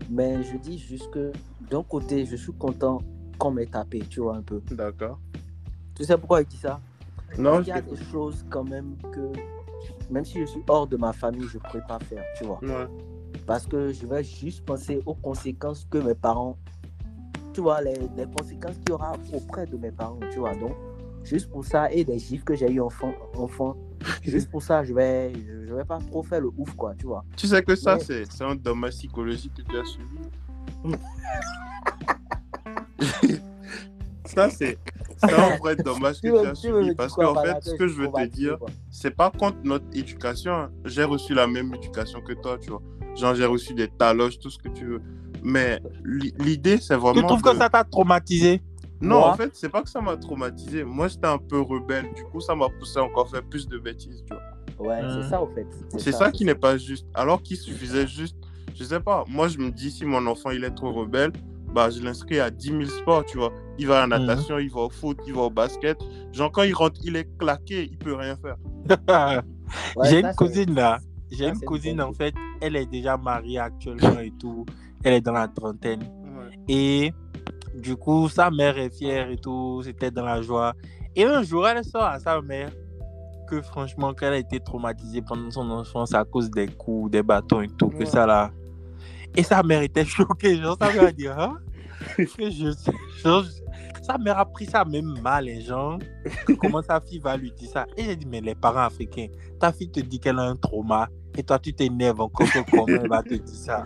Speaker 4: Mais je dis juste que d'un côté, je suis content qu'on m'ait tapé, tu vois un peu.
Speaker 1: d'accord.
Speaker 4: Tu sais pourquoi il dit ça?
Speaker 1: Non,
Speaker 4: Il y a
Speaker 1: je
Speaker 4: des choses quand même que, même si je suis hors de ma famille, je ne pourrais pas faire, tu vois.
Speaker 1: Ouais.
Speaker 4: Parce que je vais juste penser aux conséquences que mes parents, tu vois, les, les conséquences qu'il y aura auprès de mes parents, tu vois. Donc, juste pour ça, et des gifs que j'ai eu enfant, enfant juste pour ça, je vais, je, je vais pas trop faire le ouf, quoi, tu vois.
Speaker 1: Tu sais que ça,
Speaker 4: Mais-
Speaker 1: c'est c'est un dommage psychologique que tu as subi. ça, c'est c'est un vrai dommage que
Speaker 4: Tu veux-
Speaker 1: as
Speaker 4: tu
Speaker 1: subi. Parce qu'en fait, ce
Speaker 4: que je
Speaker 1: veux te dire, c'est pas contre notre éducation. hein. J'ai reçu la même éducation que toi, tu vois. Genre, j'ai reçu des taloches, tout ce que tu veux. Mais li- l'idée, c'est vraiment.
Speaker 2: Tu trouves que ça t'a traumatisé?
Speaker 1: Non,
Speaker 4: Moi-
Speaker 1: en fait, c'est pas que ça m'a traumatisé. Moi, j'étais un peu rebelle. Du coup, ça m'a poussé à encore faire plus de bêtises, tu vois.
Speaker 4: Ouais, c'est ça, au fait.
Speaker 1: C'est ça qui n'est pas juste. Alors qu'il suffisait juste, je sais pas, moi je me dis si mon enfant il est trop rebelle, bah je l'inscris à 10 000 sports, tu vois. Il va à la natation, il va au foot, il va au basket. Genre quand il rentre, il est claqué, il peut rien faire.
Speaker 4: Ouais,
Speaker 2: J'ai une cousine là. J'ai une cousine en fait. Elle est déjà mariée actuellement et tout. Elle est dans la trentaine. Et du coup, sa mère est fière et tout. C'était dans la joie. Et un jour, elle sort à sa mère que franchement, qu'elle a été traumatisée pendant son enfance à cause des coups, des bâtons et tout. Que ça là. Et sa mère était choquée. Genre, sa mère a dit, hein? Que je, genre, sa mère a pris ça même mal, les gens. que Comment sa fille va lui dire ça? Et j'ai dit, mais les parents africains, ta fille te dit qu'elle a un trauma. Et toi, tu t'énerves encore que comment elle va te dire ça.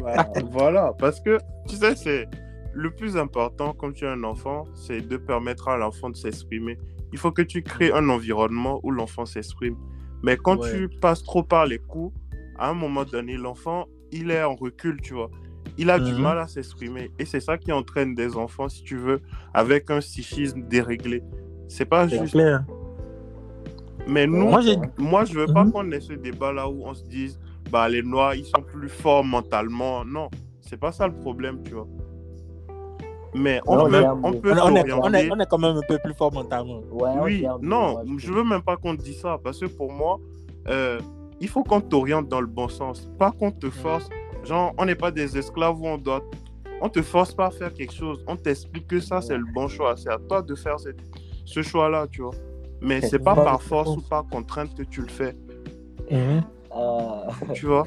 Speaker 1: Bah, voilà, parce que tu sais, c'est le plus important quand tu as un enfant, c'est de permettre à l'enfant de s'exprimer. Il faut que tu crées un environnement où l'enfant s'exprime. Mais quand
Speaker 2: Ouais.
Speaker 1: tu passes trop par les coups, à un moment donné, l'enfant, il est en recul, tu vois. Il a du
Speaker 2: Mhm.
Speaker 1: mal à s'exprimer. Et c'est ça qui entraîne des enfants, si tu veux, avec un psychisme déréglé. C'est pas juste.
Speaker 2: clair.
Speaker 1: Mais nous,
Speaker 2: Moi,
Speaker 1: moi, je veux pas
Speaker 2: Mhm.
Speaker 1: qu'on ait ce débat-là où on se dise, bah, les Noirs, ils sont plus forts mentalement. Non, c'est pas ça le problème, tu vois. Mais on,
Speaker 4: Non,
Speaker 1: même- on peut
Speaker 2: On, on est, on, est, on est quand même un peu plus fort mentalement.
Speaker 4: Ouais,
Speaker 1: Oui, non,
Speaker 4: moi,
Speaker 1: je veux même pas qu'on te dise ça, parce que pour moi, euh, il faut qu'on t'oriente dans le bon sens, pas qu'on te force. Genre, on n'est pas des esclaves où on doit. On te force pas à faire quelque chose, on t'explique que ça c'est le bon choix, c'est à toi de faire cette- ce choix-là, tu vois. Mais c'est pas par force ou par contrainte que tu le fais,
Speaker 2: Mhm.
Speaker 4: Euh,
Speaker 1: tu vois.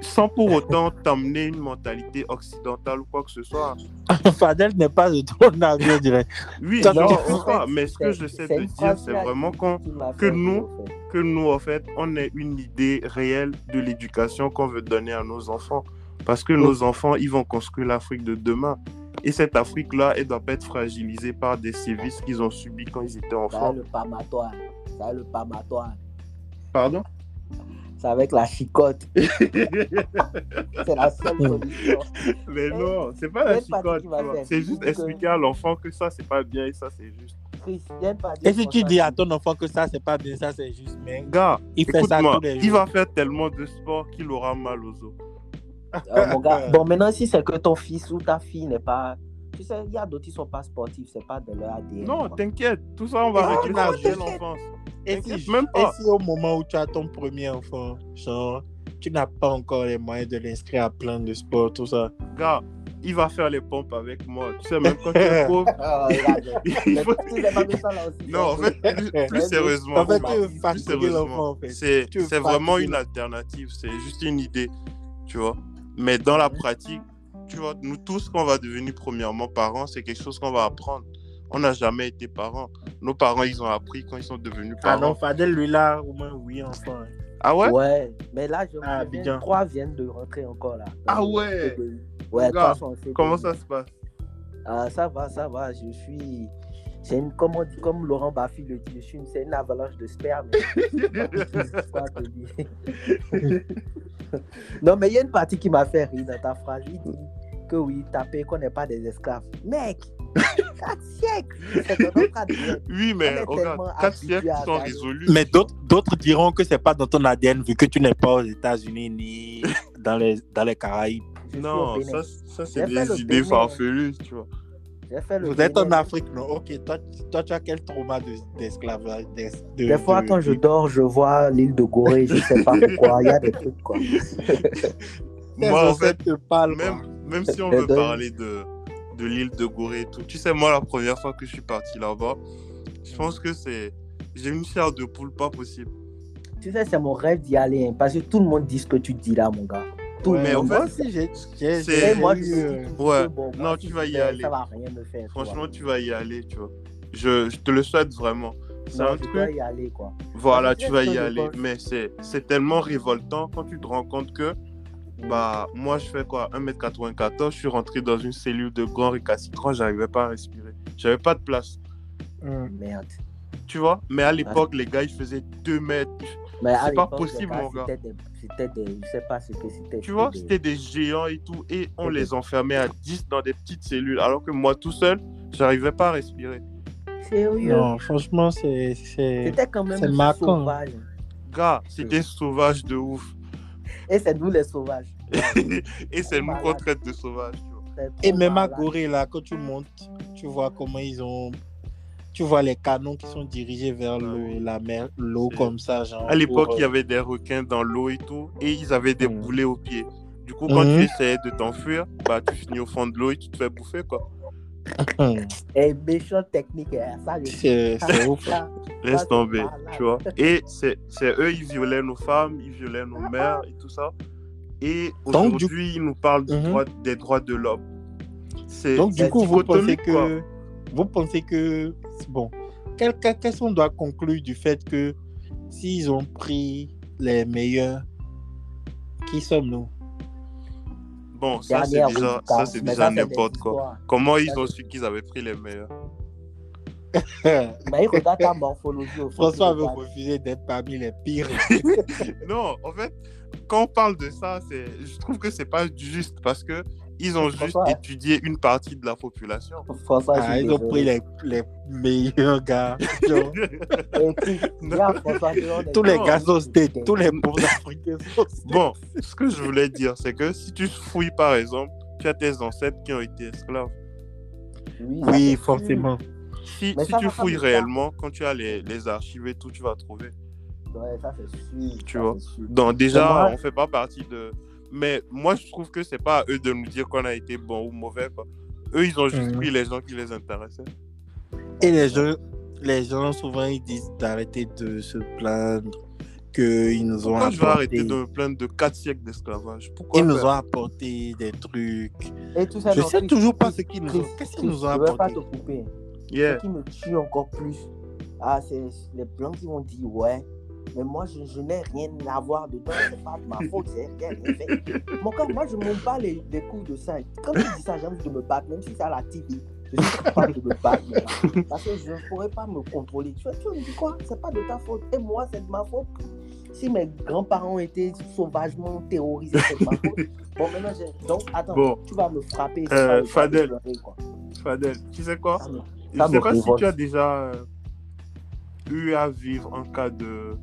Speaker 1: Sans pour autant t'amener une mentalité occidentale ou quoi que ce soit.
Speaker 2: Fadel n'est pas de ton avis, on dirait.
Speaker 1: Oui, je
Speaker 4: non,
Speaker 1: ne
Speaker 4: en
Speaker 1: sais pas,
Speaker 4: fait,
Speaker 1: mais ce que j'essaie
Speaker 4: c'est
Speaker 1: de dire, c'est vraiment que nous-
Speaker 4: rire, en fait.
Speaker 1: que nous, en fait, on ait une idée réelle de l'éducation qu'on veut donner à nos enfants. Parce que nos enfants, ils vont construire l'Afrique de demain. Et cette Afrique-là, elle doit pas être fragilisée par des sévices qu'ils ont subis quand ils étaient
Speaker 4: Ça
Speaker 1: enfants.
Speaker 4: le pamatoire. Ça le pamatoire.
Speaker 3: Pardon?
Speaker 4: C'est avec la chicote. c'est la seule solution.
Speaker 1: Mais non, c'est pas la
Speaker 4: faire?
Speaker 1: C'est juste
Speaker 4: Que-
Speaker 1: expliquer à l'enfant que ça, c'est pas bien et ça, c'est juste.
Speaker 2: Et si tu dis à ton enfant que ça, c'est pas bien, ça, c'est juste, mais
Speaker 1: Gars,
Speaker 2: il fait ça
Speaker 1: écoute-moi,
Speaker 2: tous les jours.
Speaker 1: il va faire tellement de sport qu'il aura mal aux os.
Speaker 4: Euh, mon gars, bon, maintenant, si c'est que ton fils ou ta fille n'est pas. Tu sais, il y a d'autres qui sont pas sportifs, c'est pas de leur ADN.
Speaker 1: Non, t'inquiète, tout ça, on va
Speaker 2: Non,
Speaker 1: dès
Speaker 2: t'inquiète.
Speaker 1: l'enfance.
Speaker 2: Et si,
Speaker 1: même
Speaker 2: et si au moment où tu as ton premier enfant, genre, tu n'as pas encore les moyens de l'inscrire à plein de sports, tout ça.
Speaker 1: Gars, il va faire les pompes avec moi. Tu sais, même quand tu es pauvre,
Speaker 4: regarde.
Speaker 1: il faut-. Non, en fait, plus, sérieusement,
Speaker 2: En fait,
Speaker 1: plus sérieusement, c'est c'est vraiment une alternative, c'est juste une idée, tu vois. Mais dans la pratique, tu vois, nous tous, quand on va devenir premièrement parents, c'est quelque chose qu'on va apprendre. On n'a jamais été parents. Nos parents, ils ont appris quand ils sont devenus
Speaker 2: Ah non,
Speaker 1: parents.
Speaker 2: Fadel, lui là, au moins, oui, enfant.
Speaker 1: Ah ouais,
Speaker 4: Ouais, mais là, je
Speaker 2: Ah,
Speaker 4: viens- trois viennent de rentrer encore là.
Speaker 1: Ah ouais?
Speaker 4: Ouais.
Speaker 1: Comment ça se passe?
Speaker 4: Ah, ça va, ça va. Je suis. C'est une, comme, on dit, comme Laurent Baffy le dit, je suis une, c'est une avalanche de sperme. Non, mais il y a une partie qui m'a fait rire dans ta phrase. Il dit que oui, taper qu'on n'est pas des esclaves. Mec, 4 siècles C'est notre ADN.
Speaker 1: Oui, mais
Speaker 4: On
Speaker 1: regarde,
Speaker 4: tellement
Speaker 1: 4
Speaker 4: habitués
Speaker 1: siècles sont résolus.
Speaker 2: Mais d'autres d'autres diront que c'est pas dans ton ADN vu que tu n'es pas aux États-Unis ni dans les, dans les Caraïbes.
Speaker 4: Je
Speaker 1: Non, ça, ça c'est des idées farfelues, tu vois.
Speaker 4: J'ai fait le
Speaker 2: Vous êtes en. Afrique, non? Ok, toi, toi tu as quel trauma de- d'esclavage d'es- de-
Speaker 4: Des fois,
Speaker 2: de-
Speaker 4: quand je dors, je vois l'île de Gorée, je sais pas pourquoi, il y a des trucs quoi.
Speaker 1: Moi, en fait,
Speaker 2: quoi.
Speaker 1: même, même si on veut parler de, de l'île de Gorée et tout, tu sais, moi, la première fois que je suis parti là-bas, je pense que c'est. J'ai une chair de poule pas possible.
Speaker 4: Tu sais, c'est mon rêve d'y aller, hein, parce que tout le monde dit ce que tu dis là, mon gars. Tout
Speaker 1: Mais en fait,
Speaker 2: Moi aussi, j'ai j'ai-
Speaker 1: c'est-
Speaker 4: moi, tout
Speaker 1: ouais.
Speaker 4: bon,
Speaker 1: Non,
Speaker 4: moi,
Speaker 1: tu
Speaker 4: si
Speaker 1: vas y aller.
Speaker 4: Ça va rien me faire.
Speaker 1: Franchement, tu vas y aller, tu vois. Je, je te le souhaite vraiment. C'est un truc.
Speaker 4: y aller, quoi.
Speaker 1: Voilà, tu vas y aller.
Speaker 4: pense-
Speaker 1: Mais c'est c'est tellement révoltant quand tu te rends compte que, bah, moi, je fais quoi? 1m94, je suis rentré dans une cellule de grand récalcitrant, j'arrivais pas à respirer. J'avais pas de place.
Speaker 2: hum.
Speaker 4: Merde.
Speaker 1: Tu vois? Mais à l'époque, les gars, ils faisaient 2 mètres. C'est pas possible, mon gars.
Speaker 4: C'était des, c'était des. Je sais pas ce que c'était.
Speaker 1: Tu vois,
Speaker 4: c'était
Speaker 1: c'était des géants et tout, et on les enfermait à 10 dans des petites cellules, alors que moi, tout seul, j'arrivais pas à respirer.
Speaker 4: Sérieux?
Speaker 2: Non, franchement, c'est.
Speaker 4: C'était quand même sauvage.
Speaker 1: Gars, c'était sauvage de ouf.
Speaker 4: Et c'est nous les sauvages.
Speaker 1: et c'est nous qu'on traite de sauvages,
Speaker 2: Et même à. Gorée, là, quand tu montes, tu vois comment ils ont. Tu vois les canons qui sont dirigés vers l'eau,
Speaker 1: oui.
Speaker 2: la mer, l'eau comme ça, genre.
Speaker 1: À l'époque,
Speaker 2: pour,
Speaker 1: il y avait des requins dans l'eau et tout, et ils avaient des
Speaker 2: Mhm.
Speaker 1: boulets aux pieds. Du coup, quand tu essayais de t'enfuir, bah, tu finis au fond de l'eau et tu te fais bouffer, quoi.
Speaker 2: euh,
Speaker 4: Et méchant technique, hein, ça,
Speaker 2: C'est ouf.
Speaker 1: Laisse tomber, tu vois. Et c'est eux, ils violaient nos femmes, ils violaient nos mères et tout ça. Et
Speaker 2: du-
Speaker 1: aujourd'hui, ils nous parlent du
Speaker 2: Mhm.
Speaker 1: droit- des droits de l'homme.
Speaker 2: Donc, du coup, vous pensez
Speaker 1: quoi.
Speaker 2: que. Vous pensez que. Bon. Qu'est-ce qu'on doit conclure du fait que s'ils ont pris les meilleurs, qui sommes-nous
Speaker 1: Bon, ça, c'est
Speaker 4: route,
Speaker 1: ça, c'est
Speaker 4: des
Speaker 1: n'importe quoi.
Speaker 4: histoires.
Speaker 1: Comment ils ont su qu'ils avaient pris les meilleurs?
Speaker 4: Mais il regarde ta morphologie au.
Speaker 2: François veut refuser d'être parmi les pires.
Speaker 1: Non, en fait, quand on parle de ça, c'est, je trouve que c'est pas juste parce que ils ont juste étudié une partie de la population.
Speaker 2: Ah, ils ont pris les, les meilleurs gars.
Speaker 4: Puis,
Speaker 2: tous les gars sont state, tous les pauvres africains sont.
Speaker 1: Bon, ce que je voulais dire, c'est que si tu fouilles par exemple tu as tes ancêtres qui ont été esclaves.
Speaker 4: Oui,
Speaker 2: forcément.
Speaker 1: Si, si
Speaker 4: ça
Speaker 1: tu fouilles réellement, quand tu as les, les archives et tout, tu vas trouver.
Speaker 4: Ouais, ça c'est sûr.
Speaker 1: Tu
Speaker 4: ça,
Speaker 1: vois. Donc déjà,
Speaker 4: moi-
Speaker 1: on fait pas partie de... Mais moi, je trouve que c'est pas à eux de nous dire qu'on a été bon ou mauvais. Quoi. Eux, ils ont juste pris les gens qui les intéressaient.
Speaker 2: Et les gens, les gens, souvent, ils disent d'arrêter de se plaindre qu'ils nous ont
Speaker 1: Pourquoi je vais
Speaker 2: apporté,
Speaker 1: arrêter de me plaindre de 4 siècles d'esclavage? Pourquoi
Speaker 2: ils nous ont apporté des trucs.
Speaker 4: Et tout ça,
Speaker 2: Je
Speaker 4: non,
Speaker 2: sais toujours pas ce qu'ils nous ont. Qu'est-ce qu'ils nous ont
Speaker 4: ne pas
Speaker 2: apporté?
Speaker 4: te couper.
Speaker 1: Yeah.
Speaker 4: Ce qui me tue encore plus, ah, c'est les blancs qui vont dire ouais, mais moi je, je n'ai rien à voir dedans, c'est pas de ma faute, j'ai rien fait. Mon quand moi je ne monte pas les, les couilles de ça. Quand tu dis ça, j'ai envie de me battre, même si c'est à la TV. Je suis capable de me battre. Parce que je ne pourrais pas me contrôler. Tu vois, tu me dis quoi C'est pas de ta faute. Et moi, c'est de ma faute. Si mes grands-parents étaient sauvagement terrorisés, c'est de ma faute. Bon, maintenant, j'ai- donc attends,
Speaker 1: Bon.
Speaker 4: tu vas me frapper.
Speaker 1: Euh, Fadel.
Speaker 4: pleurer, quoi.
Speaker 1: Fadel, tu sais quoi?
Speaker 4: Ça me-
Speaker 1: Je
Speaker 4: ça
Speaker 1: sais pas si tu as déjà euh, eu à vivre un cas de,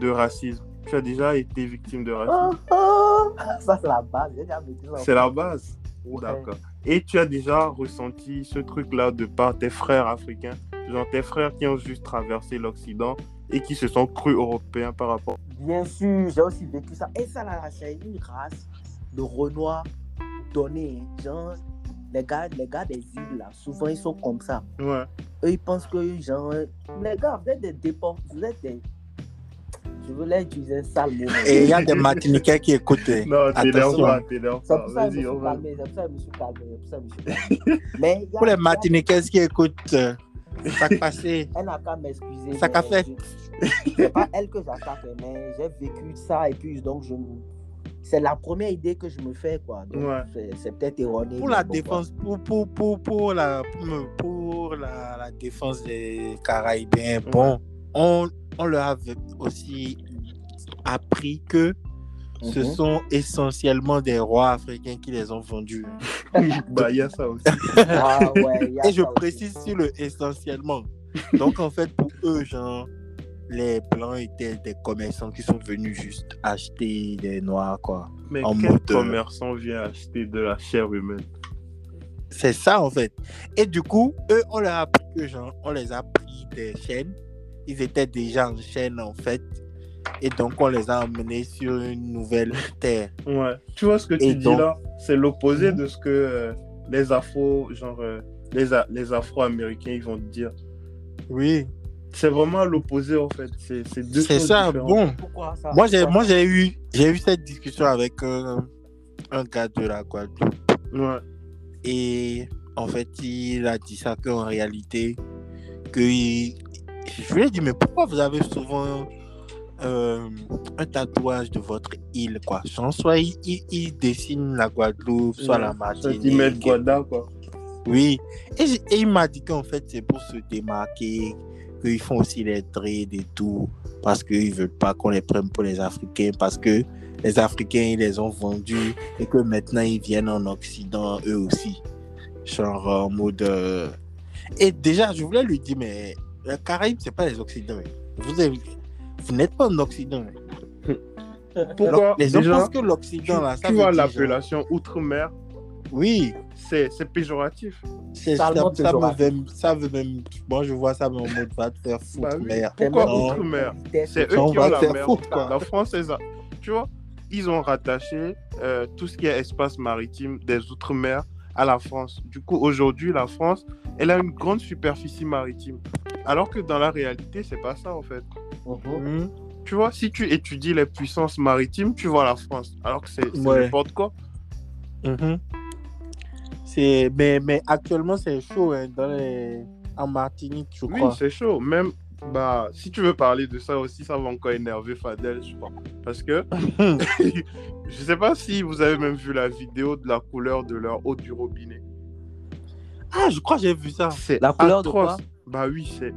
Speaker 1: de racisme. Tu as déjà été victime de racisme.
Speaker 4: Oh, oh. Ça, c'est la base.
Speaker 1: C'est la base.
Speaker 4: Ouais.
Speaker 1: D'accord. Et tu as déjà ressenti ce truc-là de par tes frères africains, genre tes frères qui ont juste traversé l'Occident et qui se sont crus européens par rapport.
Speaker 4: Bien sûr, j'ai aussi vécu ça. Et ça, là, c'est une race de Renoir donnée. hein. Genre, les gars, les gars des îles, là, souvent, ils sont comme ça.
Speaker 1: Ouais.
Speaker 4: Eux, ils pensent que, genre, les gars, vous êtes des déportés, vous êtes des. Je voulais utiliser un sale mot. mais-
Speaker 2: Et il y a des Martiniquais qui écoutent.
Speaker 1: Non,
Speaker 2: Attention.
Speaker 1: pas, t'énerve
Speaker 4: C'est
Speaker 1: pas.
Speaker 4: pour ça que je
Speaker 1: Vas-y,
Speaker 4: me
Speaker 1: on
Speaker 4: suis
Speaker 1: va.
Speaker 4: calmé, c'est pour ça que je me suis calmé, c'est pour ça que je me suis calmé. Mais il y a-
Speaker 2: Pour les
Speaker 4: a-
Speaker 2: Martiniquais qui écoutent, ça passé.
Speaker 4: Elle n'a qu'à m'excuser.
Speaker 2: Ça qu'a
Speaker 4: mais
Speaker 2: fait.
Speaker 4: C'est pas elle que j'attaque, mais j'ai vécu ça et puis donc je. C'est la première idée que je me fais, quoi. Donc,
Speaker 1: Ouais.
Speaker 4: c'est- C'est peut-être erroné.
Speaker 2: Pour la
Speaker 4: bon,
Speaker 2: défense, pour, pour, pour, pour la, pour, la, la défense des Caraïbes, bon, on, on leur avait aussi appris que ce
Speaker 4: Mhm.
Speaker 2: sont essentiellement des rois africains qui les ont vendus.
Speaker 1: Bah, il y a ça aussi.
Speaker 4: Ah ouais, il y a
Speaker 2: Et je
Speaker 4: aussi.
Speaker 2: précise sur le essentiellement. Donc, en fait, pour eux, genre, les blancs étaient des commerçants qui sont venus juste acheter des noirs, quoi.
Speaker 1: Mais
Speaker 2: En
Speaker 1: quel
Speaker 2: mode,
Speaker 1: commerçant vient acheter de la chair humaine?
Speaker 2: C'est ça, en fait. Et du coup, eux, on leur a appris que, genre, on les a pris des chaînes. Ils étaient déjà en chaîne, en fait. Et donc, on les a emmenés sur une nouvelle terre.
Speaker 1: Ouais. Tu vois ce que tu
Speaker 2: Et
Speaker 1: dis
Speaker 2: donc-
Speaker 1: là C'est l'opposé
Speaker 2: Mhm.
Speaker 1: de ce que euh, les afro, genre euh, les, les afro-américains, ils vont te dire.
Speaker 2: Oui.
Speaker 1: C'est vraiment l'opposé en fait. C'est c'est deux
Speaker 2: C'est ça,
Speaker 1: différentes.
Speaker 2: bon.
Speaker 4: Pourquoi ça?
Speaker 2: Moi, j'ai,
Speaker 4: Pourquoi?
Speaker 2: moi, j'ai eu, j'ai eu cette discussion avec un, un gars de la Guadeloupe.
Speaker 1: Ouais.
Speaker 2: Et en fait, il a dit ça qu'en réalité, que je lui ai dit, mais pourquoi vous avez souvent euh, un tatouage de votre île, quoi? Soit il, il- il dessine la Guadeloupe, soit la
Speaker 1: mettent
Speaker 2: Martinique.
Speaker 1: Guada, quoi.
Speaker 2: Oui. Et il m'a dit qu'en fait, c'est pour se démarquer, qu'ils font aussi les trades et tout, parce qu'ils ne veulent pas qu'on les prenne pour les Africains, parce que les Africains, ils les ont vendus et que maintenant, ils viennent en Occident, eux aussi. Genre en mode... euh, Et déjà, je voulais lui dire, mais les Caraïbes, c'est pas les Occidents. Vous, avez- vous n'êtes pas en Occident.
Speaker 1: Pourquoi
Speaker 2: Les gens
Speaker 1: Déjà,
Speaker 2: pensent que l'Occident, là, ça
Speaker 1: tu
Speaker 2: veut
Speaker 1: vois l'appellation outre-mer,
Speaker 2: Oui,
Speaker 1: c'est c'est péjoratif.
Speaker 2: C'est ça, ça, me
Speaker 4: péjoratif.
Speaker 2: veut- ça veut même. Moi, je vois ça, mais en mode va te faire foutre.
Speaker 1: Bah oui.
Speaker 2: merde.
Speaker 1: Pourquoi
Speaker 2: Non.
Speaker 1: outre-mer? C'est eux
Speaker 2: On
Speaker 1: qui
Speaker 2: va
Speaker 1: ont
Speaker 2: te
Speaker 1: la
Speaker 2: faire
Speaker 1: mer.
Speaker 2: foutre, quoi.
Speaker 1: La France, c'est ça. Tu vois, ils ont rattaché euh, tout ce qui est espace maritime des outre-mer à la France. Du coup, aujourd'hui, la France, elle a une grande superficie maritime. Alors que dans la réalité, c'est pas ça en fait.
Speaker 4: Mhm.
Speaker 2: Mhm.
Speaker 1: Tu vois, si tu étudies les puissances maritimes, tu vois la France. Alors que c'est
Speaker 2: Ouais.
Speaker 1: n'importe quoi.
Speaker 2: Mhm. C'est, mais, mais actuellement, c'est chaud hein, dans les... en Martinique, je
Speaker 1: Oui,
Speaker 2: crois.
Speaker 1: c'est chaud. Même, bah, si tu veux parler de ça aussi, ça va encore énerver Fadel, je crois. Parce que, je sais pas si vous avez même vu la vidéo de la couleur de leur eau du robinet.
Speaker 2: ah, je crois que j'ai vu ça.
Speaker 1: C'est
Speaker 4: La couleur de quoi?
Speaker 1: Bah oui, c'est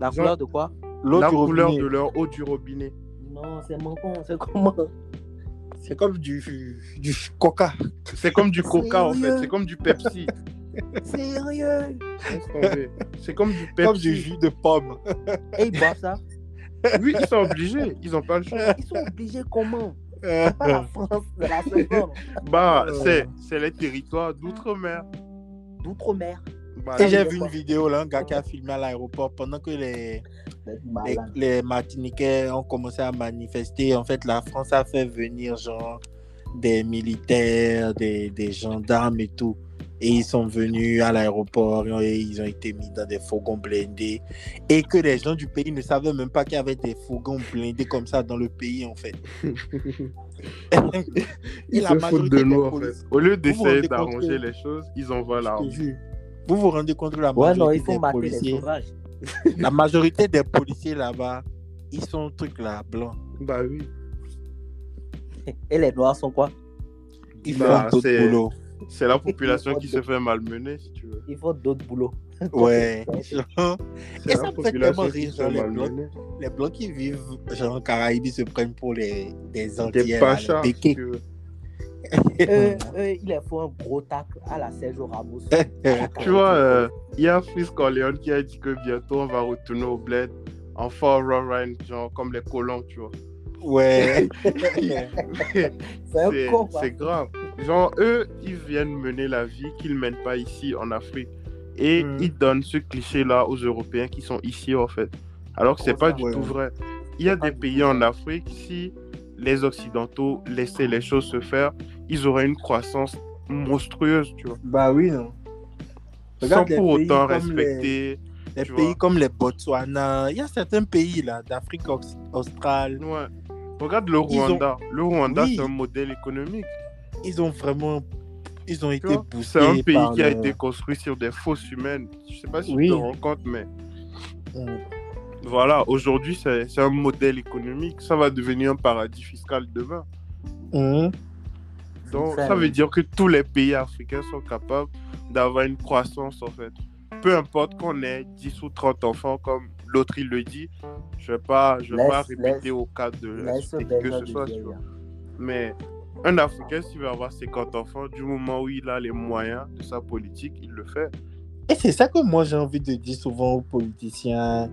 Speaker 4: La couleur de quoi?
Speaker 2: L'eau
Speaker 1: la
Speaker 2: du
Speaker 1: couleur
Speaker 2: robinet.
Speaker 1: de leur eau du robinet.
Speaker 4: Non, c'est manquant, c'est comment?
Speaker 2: C'est comme du, du coca.
Speaker 1: C'est comme du coca en fait, c'est comme du Pepsi.
Speaker 4: Sérieux?
Speaker 1: C'est comme du Pepsi.
Speaker 2: Comme du jus de pomme.
Speaker 4: Et ils boivent ça?
Speaker 1: Oui, ils sont obligés, ils ont pas le choix.
Speaker 4: Ils sont obligés comment? C'est pas la France, c'est la seconde.
Speaker 1: Bah,
Speaker 2: Euh.
Speaker 1: c'est, c'est les territoires d'outre-mer.
Speaker 4: D'outre-mer.
Speaker 1: Bah,
Speaker 2: Et j'ai vu une vidéo là, un gars qui a filmé à l'aéroport pendant que les, les, Martiniquais ont commencé à manifester. En fait, la France a fait venir genre des militaires, des, des gendarmes et tout. Et ils sont venus à l'aéroport et ils ont été mis dans des fourgons blindés. Et que les gens du pays ne savaient même pas qu'il y avait des fourgons blindés comme ça dans le pays, en fait.
Speaker 3: Ils se foutent de nous, en
Speaker 2: polices-
Speaker 1: Au lieu d'essayer d'arranger les choses, ils envoient l'arme.
Speaker 2: Vous vous rendez compte que la
Speaker 4: Ouais, non,
Speaker 2: majorité
Speaker 4: il faut
Speaker 2: des policiers,
Speaker 4: sauvages.
Speaker 2: la majorité des policiers là-bas, ils sont trucs là, blancs.
Speaker 3: Bah oui.
Speaker 4: Et les noirs sont quoi?
Speaker 2: Ils
Speaker 1: Bah,
Speaker 2: font d'autres
Speaker 1: c'est-
Speaker 2: boulot.
Speaker 1: C'est la population qui se fait malmener, si tu veux.
Speaker 4: Ils font d'autres boulots.
Speaker 2: Ouais. Et ça me fait tellement rire, genre, les blancs, les blancs qui vivent genre en Caraïbes ils se prennent pour les des
Speaker 3: Des
Speaker 2: Antilles,
Speaker 3: pachas,
Speaker 2: les
Speaker 3: si
Speaker 2: béquets.
Speaker 3: tu veux.
Speaker 4: Eux, eux, il leur faut un gros tacle à la Sergio Ramos.
Speaker 1: Tu vois, euh, il y a Fritz Corleone qui a dit que bientôt on va retourner au bled en fort run, genre comme les colons, tu vois.
Speaker 2: ouais.
Speaker 4: C'est un
Speaker 1: C'est
Speaker 4: con, quoi.
Speaker 1: c'est grave. Genre, eux, ils viennent mener la vie qu'ils mènent pas ici en Afrique. Et
Speaker 2: Mhm.
Speaker 1: ils donnent ce cliché-là aux Européens qui sont ici, en fait. Alors que c'est
Speaker 4: Trop
Speaker 1: pas
Speaker 4: ça,
Speaker 1: du
Speaker 2: ouais.
Speaker 1: tout vrai. Il y a des pays en Afrique, si les Occidentaux laissaient les choses se faire, ils auraient une croissance monstrueuse, tu vois.
Speaker 2: Bah oui, non.
Speaker 1: Sans
Speaker 2: Regarde les
Speaker 1: pour autant
Speaker 2: les-
Speaker 1: respecter.
Speaker 2: Les pays
Speaker 1: vois.
Speaker 2: comme les Botswana, il y a certains pays là d'Afrique australe,
Speaker 1: Ouais. Regarde le
Speaker 2: ont-
Speaker 1: Rwanda. Le Rwanda,
Speaker 2: Oui.
Speaker 1: c'est un modèle économique.
Speaker 2: ils ont vraiment ils ont été boostés
Speaker 1: C'est un pays
Speaker 2: par
Speaker 1: qui a été construit sur des fausses humaines. Je sais pas si
Speaker 2: Oui.
Speaker 1: tu te rends compte, mais
Speaker 2: Mm.
Speaker 1: Voilà, aujourd'hui, c'est un modèle économique. Ça va devenir un paradis fiscal demain.
Speaker 2: Mhm.
Speaker 1: Donc,
Speaker 4: Ça,
Speaker 1: veut dire que tous les pays africains sont capables d'avoir une croissance, en fait. Peu importe qu'on ait 10 ou 30 enfants, comme l'autre il le dit, je ne vais pas, je vais
Speaker 4: Laisse-
Speaker 1: pas répéter
Speaker 4: laisse-
Speaker 1: au cas de que ce soit. tu vois. Mais un Africain, s'il veut avoir 50 enfants, du moment où il a les moyens de sa politique, il le fait.
Speaker 2: Et c'est ça que moi j'ai envie de dire souvent aux politiciens,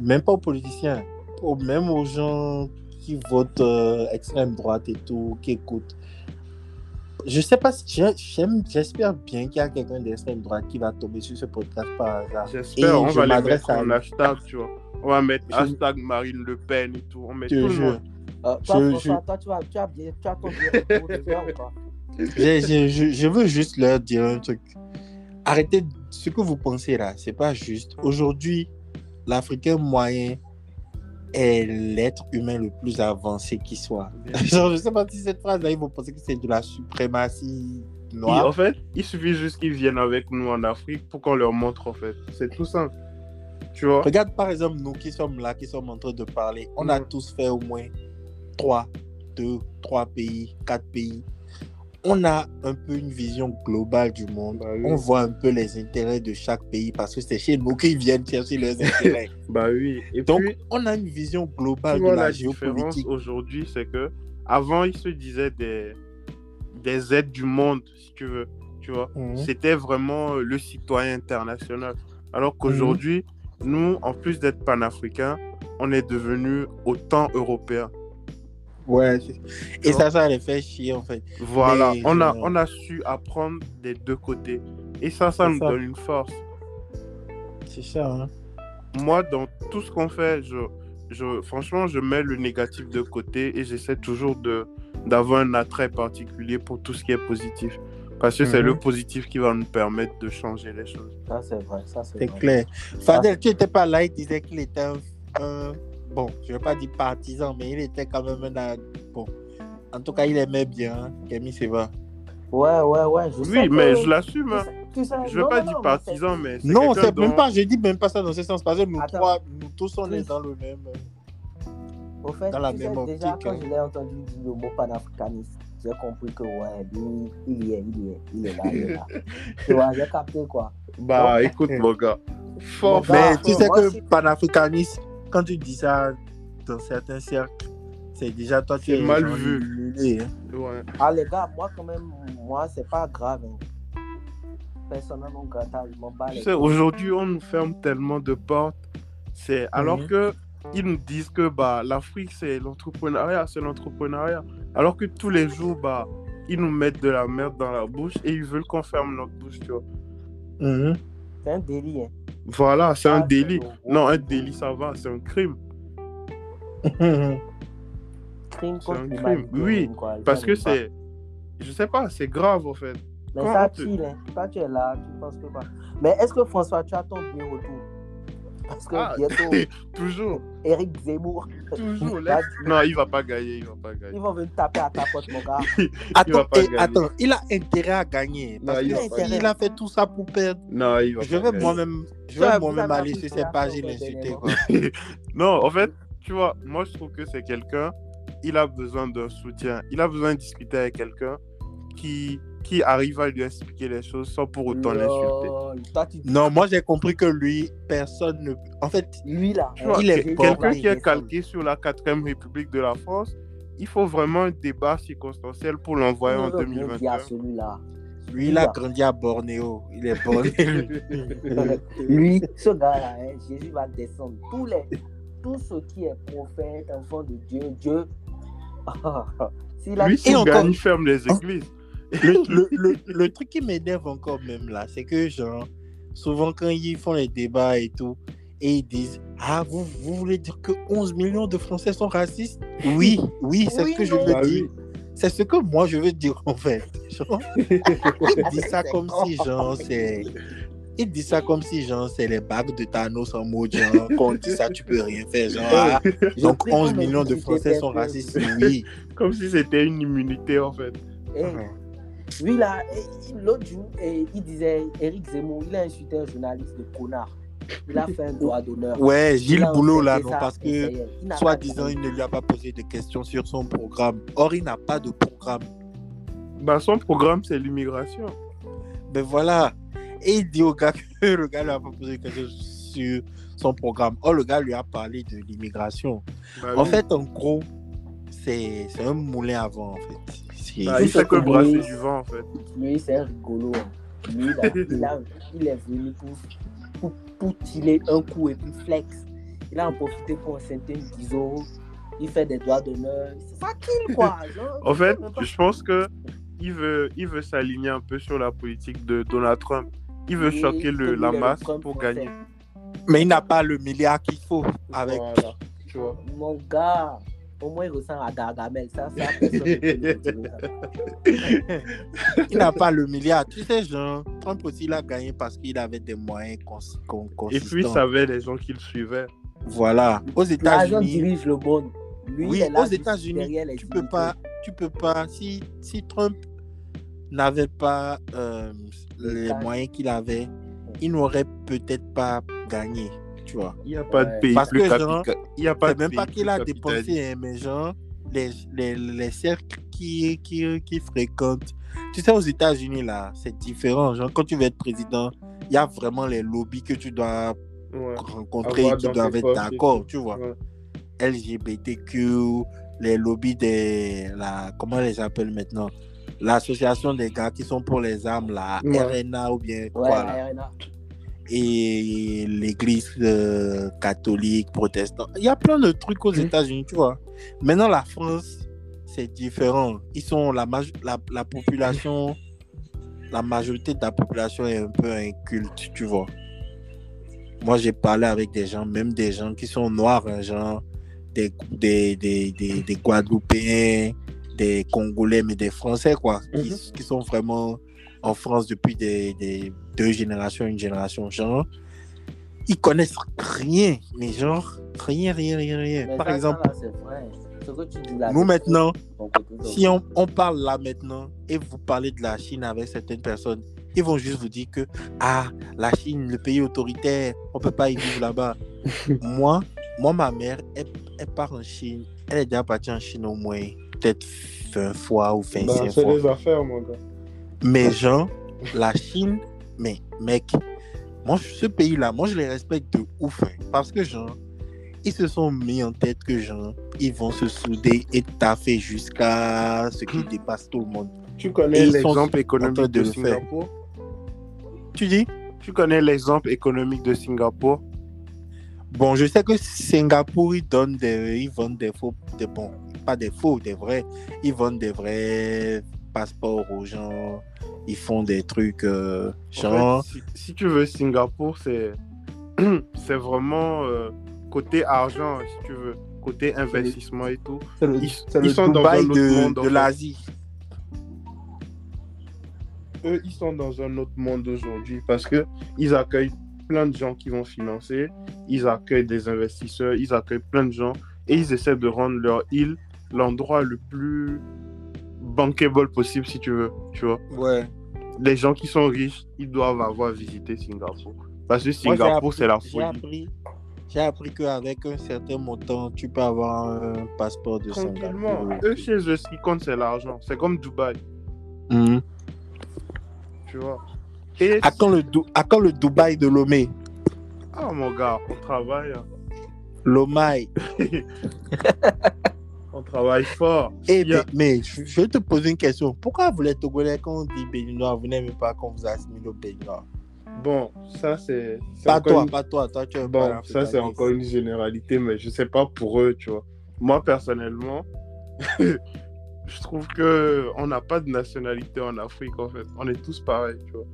Speaker 2: même pas aux politiciens, aux- même aux gens qui votent euh, extrême droite et tout, qui écoutent. Je sais pas si j'espère bien qu'il y a quelqu'un d'extrême droite qui va tomber sur ce podcast par hasard.
Speaker 1: J'espère, on
Speaker 2: je
Speaker 1: va les mettre
Speaker 2: à
Speaker 1: en hashtag, tu vois. On va mettre
Speaker 2: Je-
Speaker 1: hashtag Marine Le Pen et tout. On met
Speaker 2: Je
Speaker 1: tout le monde.
Speaker 4: Euh, toi,
Speaker 2: Je-
Speaker 4: François, toi, tu as, tu as bien, tu as ton
Speaker 2: je, je veux juste leur dire un truc. Arrêtez ce que vous pensez là, c'est pas juste. Aujourd'hui, l'Africain moyen est l'être humain le plus avancé qui soit. Genre, je sais pas si cette phrase là, ils vont penser que c'est de la suprématie
Speaker 1: Et
Speaker 2: noire.
Speaker 1: en fait, il suffit juste qu'ils viennent avec nous en Afrique pour qu'on leur montre, en fait. C'est tout simple. Tu vois?
Speaker 2: Regarde par exemple nous qui sommes là, qui sommes en train de parler. On a
Speaker 1: Mhm.
Speaker 2: tous fait au moins trois, deux, trois pays, quatre pays. On a un peu une vision globale du monde.
Speaker 3: Bah oui.
Speaker 2: On voit un peu les intérêts de chaque pays parce que c'est chez nous qu'ils viennent chercher leurs intérêts.
Speaker 3: Bah oui. Et
Speaker 2: Donc,
Speaker 3: puis,
Speaker 2: on a une vision globale de la,
Speaker 1: la différence
Speaker 2: géopolitique.
Speaker 1: aujourd'hui, c'est que avant, ils se disaient des, des aides du monde, si tu veux. Tu vois,
Speaker 2: Mhm.
Speaker 1: c'était vraiment le citoyen international. Alors qu'aujourd'hui, nous, en plus d'être panafricains, on est devenu autant européens.
Speaker 2: Ouais. Et ça, ça les fait chier en fait.
Speaker 1: Voilà,
Speaker 2: Mais
Speaker 1: on a, on a su apprendre des deux côtés. Et ça, ça nous
Speaker 2: ça.
Speaker 1: donne une force.
Speaker 2: C'est ça. Hein?
Speaker 1: Moi, dans tout ce qu'on fait, je, je, franchement, je mets le négatif de côté et j'essaie toujours de, d'avoir un attrait particulier pour tout ce qui est positif. Parce que c'est
Speaker 2: Mhm.
Speaker 1: le positif qui va nous permettre de changer les choses.
Speaker 4: Ça, c'est vrai. Ça, c'est
Speaker 2: clair. Fadel, tu n'étais pas là, il disait qu'il était un, un- Bon, je ne vais pas dire partisan, mais il était quand même un. Bon. En tout cas, il aimait bien hein, Kémy Séva.
Speaker 4: Ouais, ouais, ouais. Je sais
Speaker 1: Oui,
Speaker 4: que-
Speaker 1: mais je l'assume. hein.
Speaker 4: tu sais-
Speaker 1: Je ne veux
Speaker 4: non,
Speaker 1: pas
Speaker 4: non,
Speaker 1: dire
Speaker 4: non,
Speaker 1: partisan, mais
Speaker 2: Non, c'est même
Speaker 1: dont-
Speaker 2: pas. Je dis même pas ça dans ce sens. Parce que nous
Speaker 4: Attends.
Speaker 2: trois, nous tous, on est dans le même. euh,
Speaker 4: Au fait,
Speaker 2: dans la
Speaker 4: tu
Speaker 2: même
Speaker 4: sais, déjà,
Speaker 2: optique,
Speaker 4: quand
Speaker 2: hein.
Speaker 4: je l'ai entendu dire le mot panafricaniste, j'ai compris que, ouais, lui, il y est, il y est, il est là, il est là. tu vois, j'ai capté quoi.
Speaker 1: Bah, écoute, mon gars. Fort,
Speaker 2: Mais
Speaker 1: fort.
Speaker 2: tu sais
Speaker 4: moi
Speaker 2: que
Speaker 4: aussi-
Speaker 2: panafricanisme, quand tu dis ça dans certains cercles, c'est déjà toi qui es
Speaker 1: mal vu.
Speaker 2: hein.
Speaker 1: Ouais.
Speaker 4: Ah, les gars, moi, quand même, moi, c'est pas grave. Hein. Personnellement, grata, je m'en bats
Speaker 1: Tu sais, aujourd'hui, on nous ferme tellement de portes. C'est alors
Speaker 2: Mhm.
Speaker 1: que ils nous disent que bah l'Afrique c'est l'entrepreneuriat, c'est l'entrepreneuriat. Alors que tous les jours, bah, ils nous mettent de la merde dans la bouche et ils veulent qu'on ferme notre bouche, tu vois.
Speaker 2: Mhm.
Speaker 4: C'est un délit.
Speaker 1: Voilà, c'est un
Speaker 4: Ah,
Speaker 1: délit. Non, un délit, ça va, c'est un crime.
Speaker 4: Crime
Speaker 1: C'est
Speaker 4: contre
Speaker 1: un crime. Oui,
Speaker 4: quoi.
Speaker 1: Parce que c'est. Je sais pas, c'est grave en fait.
Speaker 4: Mais
Speaker 1: Quand
Speaker 4: ça
Speaker 1: te-
Speaker 4: hein. Tu es là, tu penses que pas. Mais est-ce que François, tu ton bien retour? Parce que
Speaker 1: Ah,
Speaker 4: bientôt,
Speaker 1: Toujours,
Speaker 4: Eric Zemmour,
Speaker 1: toujours. laisse- Non, il va pas gagner, il va pas
Speaker 4: ils
Speaker 1: gagner.
Speaker 4: vont venir taper à ta porte, mon gars.
Speaker 1: Il
Speaker 2: Attends,
Speaker 1: va pas
Speaker 2: et
Speaker 1: gagner.
Speaker 2: attends, il a intérêt à gagner. Parce
Speaker 1: Non, il
Speaker 2: a fait tout ça pour perdre,
Speaker 1: Non, il va
Speaker 2: je
Speaker 1: pas
Speaker 2: vais moi-même, je vais moi-même aller sur ses
Speaker 4: la
Speaker 2: pages et l'insulter. quoi.
Speaker 1: Non, en fait, tu vois, moi je trouve que c'est quelqu'un, il a besoin d'un soutien. Il a besoin de discuter avec quelqu'un qui, qui arrive à lui expliquer les choses sans pour autant l'insulter.
Speaker 2: Non, moi j'ai compris que lui, personne ne. En fait,
Speaker 4: Lui, là,
Speaker 1: vois,
Speaker 2: Il est
Speaker 1: quelqu'un qui est calqué sur la 4ème République de la France, il faut vraiment un débat circonstanciel pour l'envoyer en
Speaker 4: On veut bien dire
Speaker 1: 2021.
Speaker 4: à celui-là.
Speaker 2: lui, il a grandi à Bornéo. Il est borné. lui.
Speaker 4: Ce gars-là, hein, Jésus va descendre. Tous les, tout ce qui est prophète, enfant de Dieu, Dieu. S'il a
Speaker 1: Lui, gagne, il ferme les
Speaker 2: Hein?
Speaker 1: églises.
Speaker 2: Le, le, le, le truc qui m'énerve encore même là, c'est que genre, souvent quand ils font les débats et tout, et ils disent Ah, vous, vous voulez dire que 11 millions de Français sont racistes? Oui, oui, c'est
Speaker 4: Oui,
Speaker 2: ce que je veux
Speaker 3: Bah
Speaker 2: dire.
Speaker 3: oui.
Speaker 2: C'est ce que moi je veux dire en fait. Genre, il dit ça comme si genre c'est. Il dit ça comme si genre c'est les bagues de Thanos en mode genre quand on dit ça tu peux rien faire genre ah, donc
Speaker 4: prie
Speaker 2: 11
Speaker 4: qu'on
Speaker 2: millions de Français sont racistes oui
Speaker 1: Comme si c'était une immunité en fait.
Speaker 4: Eh, Lui, là, l'autre jour, il disait Eric Zemmour, il a insulté un journaliste de connard. Il a fait un droit d'honneur.
Speaker 2: ouais
Speaker 4: Il
Speaker 2: Gilles Boulot là non parce que
Speaker 4: est, il
Speaker 2: ne lui a pas posé de questions sur son programme. Or, il n'a pas de programme.
Speaker 1: Bah, son programme, c'est l'immigration.
Speaker 2: Ben voilà. Et il dit au gars que le gars lui a pas posé de questions sur son programme. Or, le gars lui a parlé de l'immigration.
Speaker 1: Bah,
Speaker 2: En
Speaker 1: oui.
Speaker 2: fait, en gros, c'est c'est un moulin à vent, en fait. C'est-
Speaker 1: Bah, il fait que brasser
Speaker 4: lui-
Speaker 1: du vent en fait.
Speaker 4: Lui, c'est rigolo. hein. Lui, là, il, a- il est venu pour, pour, pour tirer un coup et puis flex. Il a en profité pour enceinter une 10 euros. Il fait des doigts d'honneur. C'est ça qu'il, quoi. Genre,
Speaker 1: En fait, je pense que il veut, il veut s'aligner un peu sur la politique de Donald Trump. Il veut
Speaker 4: Oui,
Speaker 1: choquer le, la masse
Speaker 4: Trump
Speaker 1: pour
Speaker 4: français.
Speaker 1: gagner.
Speaker 2: Mais il n'a pas le milliard qu'il faut. Avec...
Speaker 3: Voilà, tu vois.
Speaker 4: Mon gars, au moins il ressemble à Gargamel. Ça, ça, personne.
Speaker 2: Il n'a pas le milliard. Tu sais, genre, Trump aussi, il a gagné parce qu'il avait des moyens cons- con-
Speaker 1: Et
Speaker 2: consistants.
Speaker 1: puis, il savait les gens qui le suivaient.
Speaker 2: Voilà. Aux
Speaker 4: L'argent
Speaker 2: États-Unis,
Speaker 4: dirige le monde. Lui,
Speaker 2: Oui, aux États-Unis, tu peux pas, tu peux pas. Si, si Trump n'avait pas euh, les moyens qu'il avait, il n'aurait peut-être pas gagné. Tu vois.
Speaker 1: Il n'y a pas de pays
Speaker 2: Parce
Speaker 1: plus
Speaker 2: que, genre.
Speaker 1: Il y a pas de
Speaker 2: même
Speaker 1: pays
Speaker 2: pas qu'il a dépensé, hein, mais genre les, les, les cercles qui, qui, qui fréquentent. Tu sais, aux États-Unis là, c'est différent. Genre, quand tu veux être président, il y a vraiment les lobbies que tu dois
Speaker 3: Ouais.
Speaker 2: rencontrer
Speaker 3: Avoir
Speaker 2: et qui doivent être d'accord, tu vois.
Speaker 3: Ouais.
Speaker 2: LGBTQ, les lobbies des. La, comment on les appelle maintenant? L'association des gars qui sont pour les armes, la
Speaker 3: Ouais.
Speaker 2: RNA ou bien
Speaker 4: Ouais,
Speaker 2: quoi là.
Speaker 4: la RNA.
Speaker 2: Et l'église euh, catholique, protestante. Il y a plein de trucs aux. États-Unis, tu vois. Maintenant, la France, c'est différent. Ils sont la, la, la population, la majorité de la population est un peu inculte, tu vois. Moi, j'ai parlé avec des gens, même des gens qui sont noirs, hein, genre des, des, des, des, des Guadeloupéens, des Congolais, mais des Français, quoi, qui, qui sont vraiment en France depuis des, des deux générations, une génération, genre, ils connaissent rien, mais genre, rien, rien, rien, rien.
Speaker 4: Mais
Speaker 2: Par
Speaker 4: ça,
Speaker 2: exemple,
Speaker 4: ça, là, c'est vrai. Ce que tu dis là,
Speaker 2: nous
Speaker 4: c'est-
Speaker 2: maintenant,
Speaker 4: c'est-
Speaker 2: si on, on parle là maintenant et vous parlez de la Chine avec certaines personnes, ils vont juste vous dire que ah la Chine, le pays autoritaire, on peut pas y vivre là-bas. moi, moi ma mère, elle, elle part en Chine, elle est déjà partie en Chine au moins peut-être 20 fois ou 25
Speaker 3: Bah, c'est
Speaker 2: fois.
Speaker 3: des affaires, mon gars.
Speaker 2: Mais genre, la Chine, mais mec, moi ce pays-là, moi je les respecte de ouf, hein, parce que genre ils se sont mis en tête que genre ils vont se souder et taffer jusqu'à ce qui dépasse tout le monde.
Speaker 3: Tu connais
Speaker 1: L'exemple économique
Speaker 2: de.
Speaker 1: Singapour?
Speaker 2: Tu dis?
Speaker 1: Tu connais l'exemple économique de Singapour?
Speaker 2: Bon, je sais que Singapour, ils donnent des, ils vendent des faux, des bons. pas des faux, des vrais. Ils vendent des vrais passeports aux gens. Ils font des trucs euh,
Speaker 1: En
Speaker 2: genre.
Speaker 1: fait, si, si tu veux, Singapour, c'est c'est vraiment euh, côté argent, si tu veux, côté investissement et tout.
Speaker 2: Le,
Speaker 1: Ils,
Speaker 2: le
Speaker 1: sont dans un autre
Speaker 2: de,
Speaker 1: monde.
Speaker 2: de l'Asie.
Speaker 1: Eux, ils sont dans un autre monde aujourd'hui parce que ils accueillent plein de gens qui vont financer, ils accueillent des investisseurs, ils accueillent plein de gens et ils essaient de rendre leur île l'endroit le plus bankable possible, si tu veux, tu vois.
Speaker 2: Ouais.
Speaker 1: Les gens qui sont riches, ils doivent avoir visité Singapour. Parce que Singapour, c'est la
Speaker 2: J'ai
Speaker 1: folie.
Speaker 2: appris, j'ai appris qu'avec un certain montant, tu peux avoir un passeport de
Speaker 1: Tranquillement.
Speaker 2: Singapour.
Speaker 1: Eux, chez eux, ce qui compte, c'est l'argent. C'est comme Dubaï,
Speaker 2: Mhm.
Speaker 1: tu vois. Et...
Speaker 2: À, quand le, à quand le Dubaï de Lomé?
Speaker 1: Ah, mon gars, on travaille. hein.
Speaker 2: Lomai.
Speaker 1: On travaille fort.
Speaker 2: Eh,
Speaker 1: Il y a-
Speaker 2: mais, mais je, je vais te poser une question. Pourquoi vous les Togolais, quand on dit Béninois, vous n'aimez pas qu'on vous assimile au Béninois
Speaker 1: Bon, ça, c'est...
Speaker 2: Pas toi,
Speaker 1: une-
Speaker 2: pas toi. Toi, tu es
Speaker 1: Bon, ça, c'est encore une généralité, mais je sais pas pour eux, tu vois. Moi, personnellement, je trouve que on n'a pas de nationalité en Afrique, en fait. On est tous pareils, tu vois.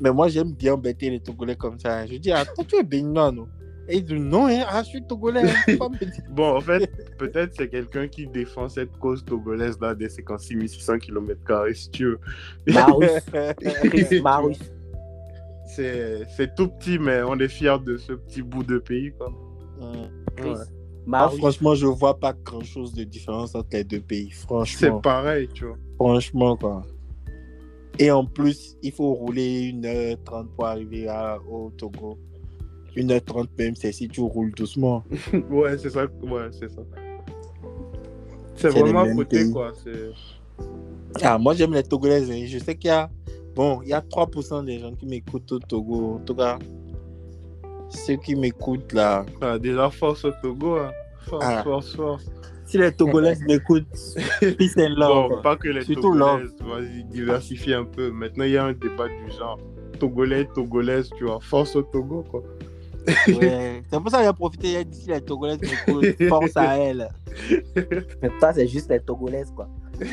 Speaker 2: Mais moi, j'aime bien embêter les Togolais comme ça. Je dis, attends, tu es Béninois, non? Et ils disent, non, hein, ah, je suis Togolais. hein.
Speaker 1: Bon, en fait, peut-être c'est quelqu'un qui défend cette cause togolaise là des 56 600 km, si tu veux.
Speaker 4: Marus, Chris Marus.
Speaker 1: C'est c'est tout petit, mais on est fiers de ce petit bout de pays, quoi.
Speaker 4: Chris
Speaker 1: Ouais.
Speaker 2: Moi,
Speaker 4: Marus.
Speaker 2: franchement, je vois pas grand chose de différence entre les deux pays.
Speaker 1: C'est
Speaker 2: Franchement,
Speaker 1: pareil, tu vois.
Speaker 2: franchement, quoi. Et en plus, il faut rouler 1h30 pour arriver à- au Togo. 1h30 même, c'est si tu roules doucement.
Speaker 1: Ouais, c'est ça. Ouais, c'est ça. C'est vraiment à côté,
Speaker 2: pays.
Speaker 1: quoi.
Speaker 2: Ah, moi, j'aime les Togolais. hein. Je sais qu'il y a, bon, il y a 3% des gens qui m'écoutent au Togo. En tout cas, ceux qui m'écoutent là.
Speaker 1: Ah, déjà, force au Togo. hein. Force,
Speaker 2: Ah.
Speaker 1: force, force.
Speaker 2: Si les Togolais m'écoutent, peace and love.
Speaker 1: Bon, pas que les
Speaker 2: Surtout
Speaker 1: Togolaises. Vas-y, diversifie un peu. Maintenant, il y a un débat du genre. Togolais, Togolaises, tu vois. Force au Togo, quoi.
Speaker 2: Ouais. C'est pour ça qu'il a profité. Il a dit si les Togolais m'écoutent, force à elle.
Speaker 4: Mais ça, c'est juste les Togolaises, quoi.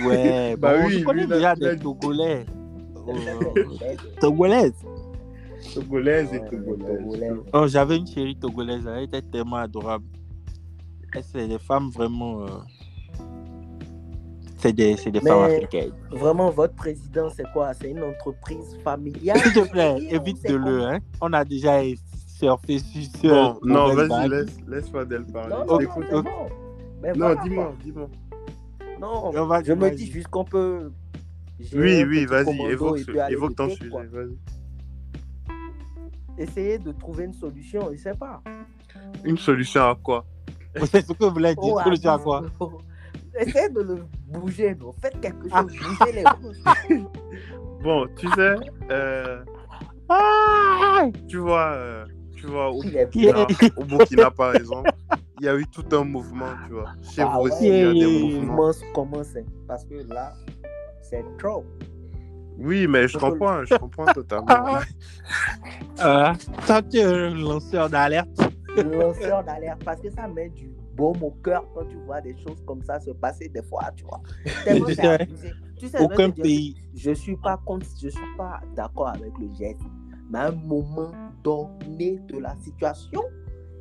Speaker 2: Ouais,
Speaker 1: Bah
Speaker 2: bon,
Speaker 1: oui,
Speaker 2: je connais déjà des Togolais.
Speaker 4: Togolaises.
Speaker 2: Togolaises.
Speaker 1: Togolaises et Togolaises.
Speaker 4: Togolaises.
Speaker 2: Oh, J'avais une chérie togolaise, elle était tellement adorable. C'est des femmes vraiment. euh, C'est des, c'est des femmes africaines.
Speaker 4: Vraiment, votre président, c'est quoi? C'est une entreprise familiale
Speaker 2: S'il te plaît, évite de le. Hein? On a déjà sur.
Speaker 1: Bon, non, vas-y, laisse, laisse Fadel parler.
Speaker 4: Non,
Speaker 1: Je
Speaker 4: non,
Speaker 1: t'écoute.
Speaker 4: non, c'est bon. Mais
Speaker 1: Non,
Speaker 4: voilà,
Speaker 1: dis-moi, dis-moi.
Speaker 4: Non,
Speaker 2: Non, vas-y,
Speaker 4: je me dis juste qu'on peut.
Speaker 1: Oui, oui, vas-y, évoque, ce- évoque ton sujet, vas-y.
Speaker 4: Essayer de trouver une solution, je sais pas.
Speaker 1: Une solution à quoi?
Speaker 2: C'est ce que vous voulez dire.
Speaker 4: Oh,
Speaker 2: Solution à
Speaker 4: ah,
Speaker 2: quoi?
Speaker 4: Essayez de le bouger, non. Faites quelque chose,
Speaker 2: Ah.
Speaker 4: bougez les choses.
Speaker 1: Bon, tu sais, euh,
Speaker 2: Ah
Speaker 1: tu vois, euh, tu vois au, Burkina, au Burkina, par exemple, il y a eu tout un mouvement, tu vois. Chez
Speaker 4: Ah
Speaker 1: vous
Speaker 4: ouais.
Speaker 1: aussi, il y a des mouvements.
Speaker 4: Commence, commence, hein, parce que là, c'est trop.
Speaker 1: Oui, mais je comprends, je comprends totalement.
Speaker 2: Ah. Ah, Toi, tu es lanceur d'alerte.
Speaker 4: lanceur d'alerte parce que ça met du baume au cœur quand tu vois des choses comme ça se passer des fois, tu vois. Tellement
Speaker 2: Tu
Speaker 4: c'est
Speaker 2: sais,
Speaker 4: abusé. Tu sais, je vais
Speaker 2: Aucun
Speaker 4: dire,
Speaker 2: pays.
Speaker 4: Je suis pas contre, je suis pas d'accord avec le geste, mais à un moment donné de la situation,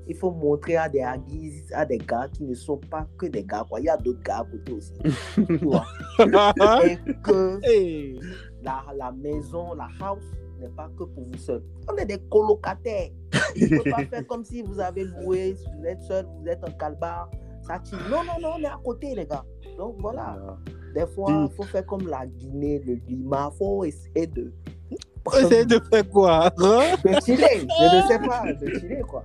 Speaker 4: il faut montrer à des aguises, à des gars qui ne sont pas que des gars, quoi. Il y a d'autres gars à côté aussi. tu vois. Et que
Speaker 2: Hey.
Speaker 4: la, la maison, la house n'est pas que pour vous seul. On est des colocataires. Vous ne pouvez pas faire comme si vous avez loué, vous êtes seul, vous êtes en calbar. Ça. Non, non, non, on est à côté, les gars. Donc voilà. Des fois, il faut faire comme la Guinée, le Lima. Il faut essayer de.
Speaker 2: Essaye de faire quoi hein?
Speaker 4: de chiller. Je ne sais pas, de chiller, quoi.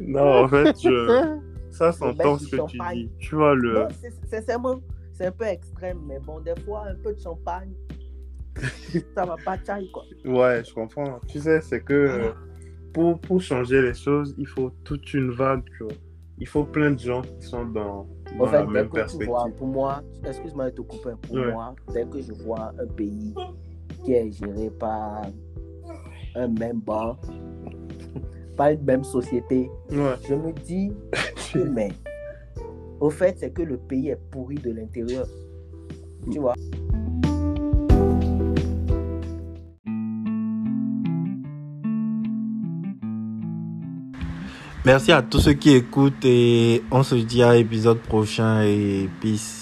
Speaker 1: Non, en fait, je... ça s'entend ce que tu dis. Tu vois, le...
Speaker 4: Non, c'est- sincèrement, c'est un peu extrême, mais bon, des fois, un peu de champagne, ça va pas chaille, quoi.
Speaker 1: Ouais, je comprends. Tu sais, c'est que euh, pour, pour changer les choses, il faut toute une vague, tu vois. Il faut plein de gens qui sont dans, dans
Speaker 4: En fait,
Speaker 1: la
Speaker 4: dès
Speaker 1: même
Speaker 4: que tu
Speaker 1: perspective.
Speaker 4: vois, pour moi, excuse-moi de te couper, pour
Speaker 1: Ouais.
Speaker 4: moi, dès que je vois un pays qui est géré par un même banc, pas une même société,
Speaker 1: Ouais.
Speaker 4: je me dis, mais Au fait, c'est que le pays est pourri de l'intérieur. Tu vois
Speaker 2: Merci à tous ceux qui écoutent et on se dit à l'épisode prochain et peace.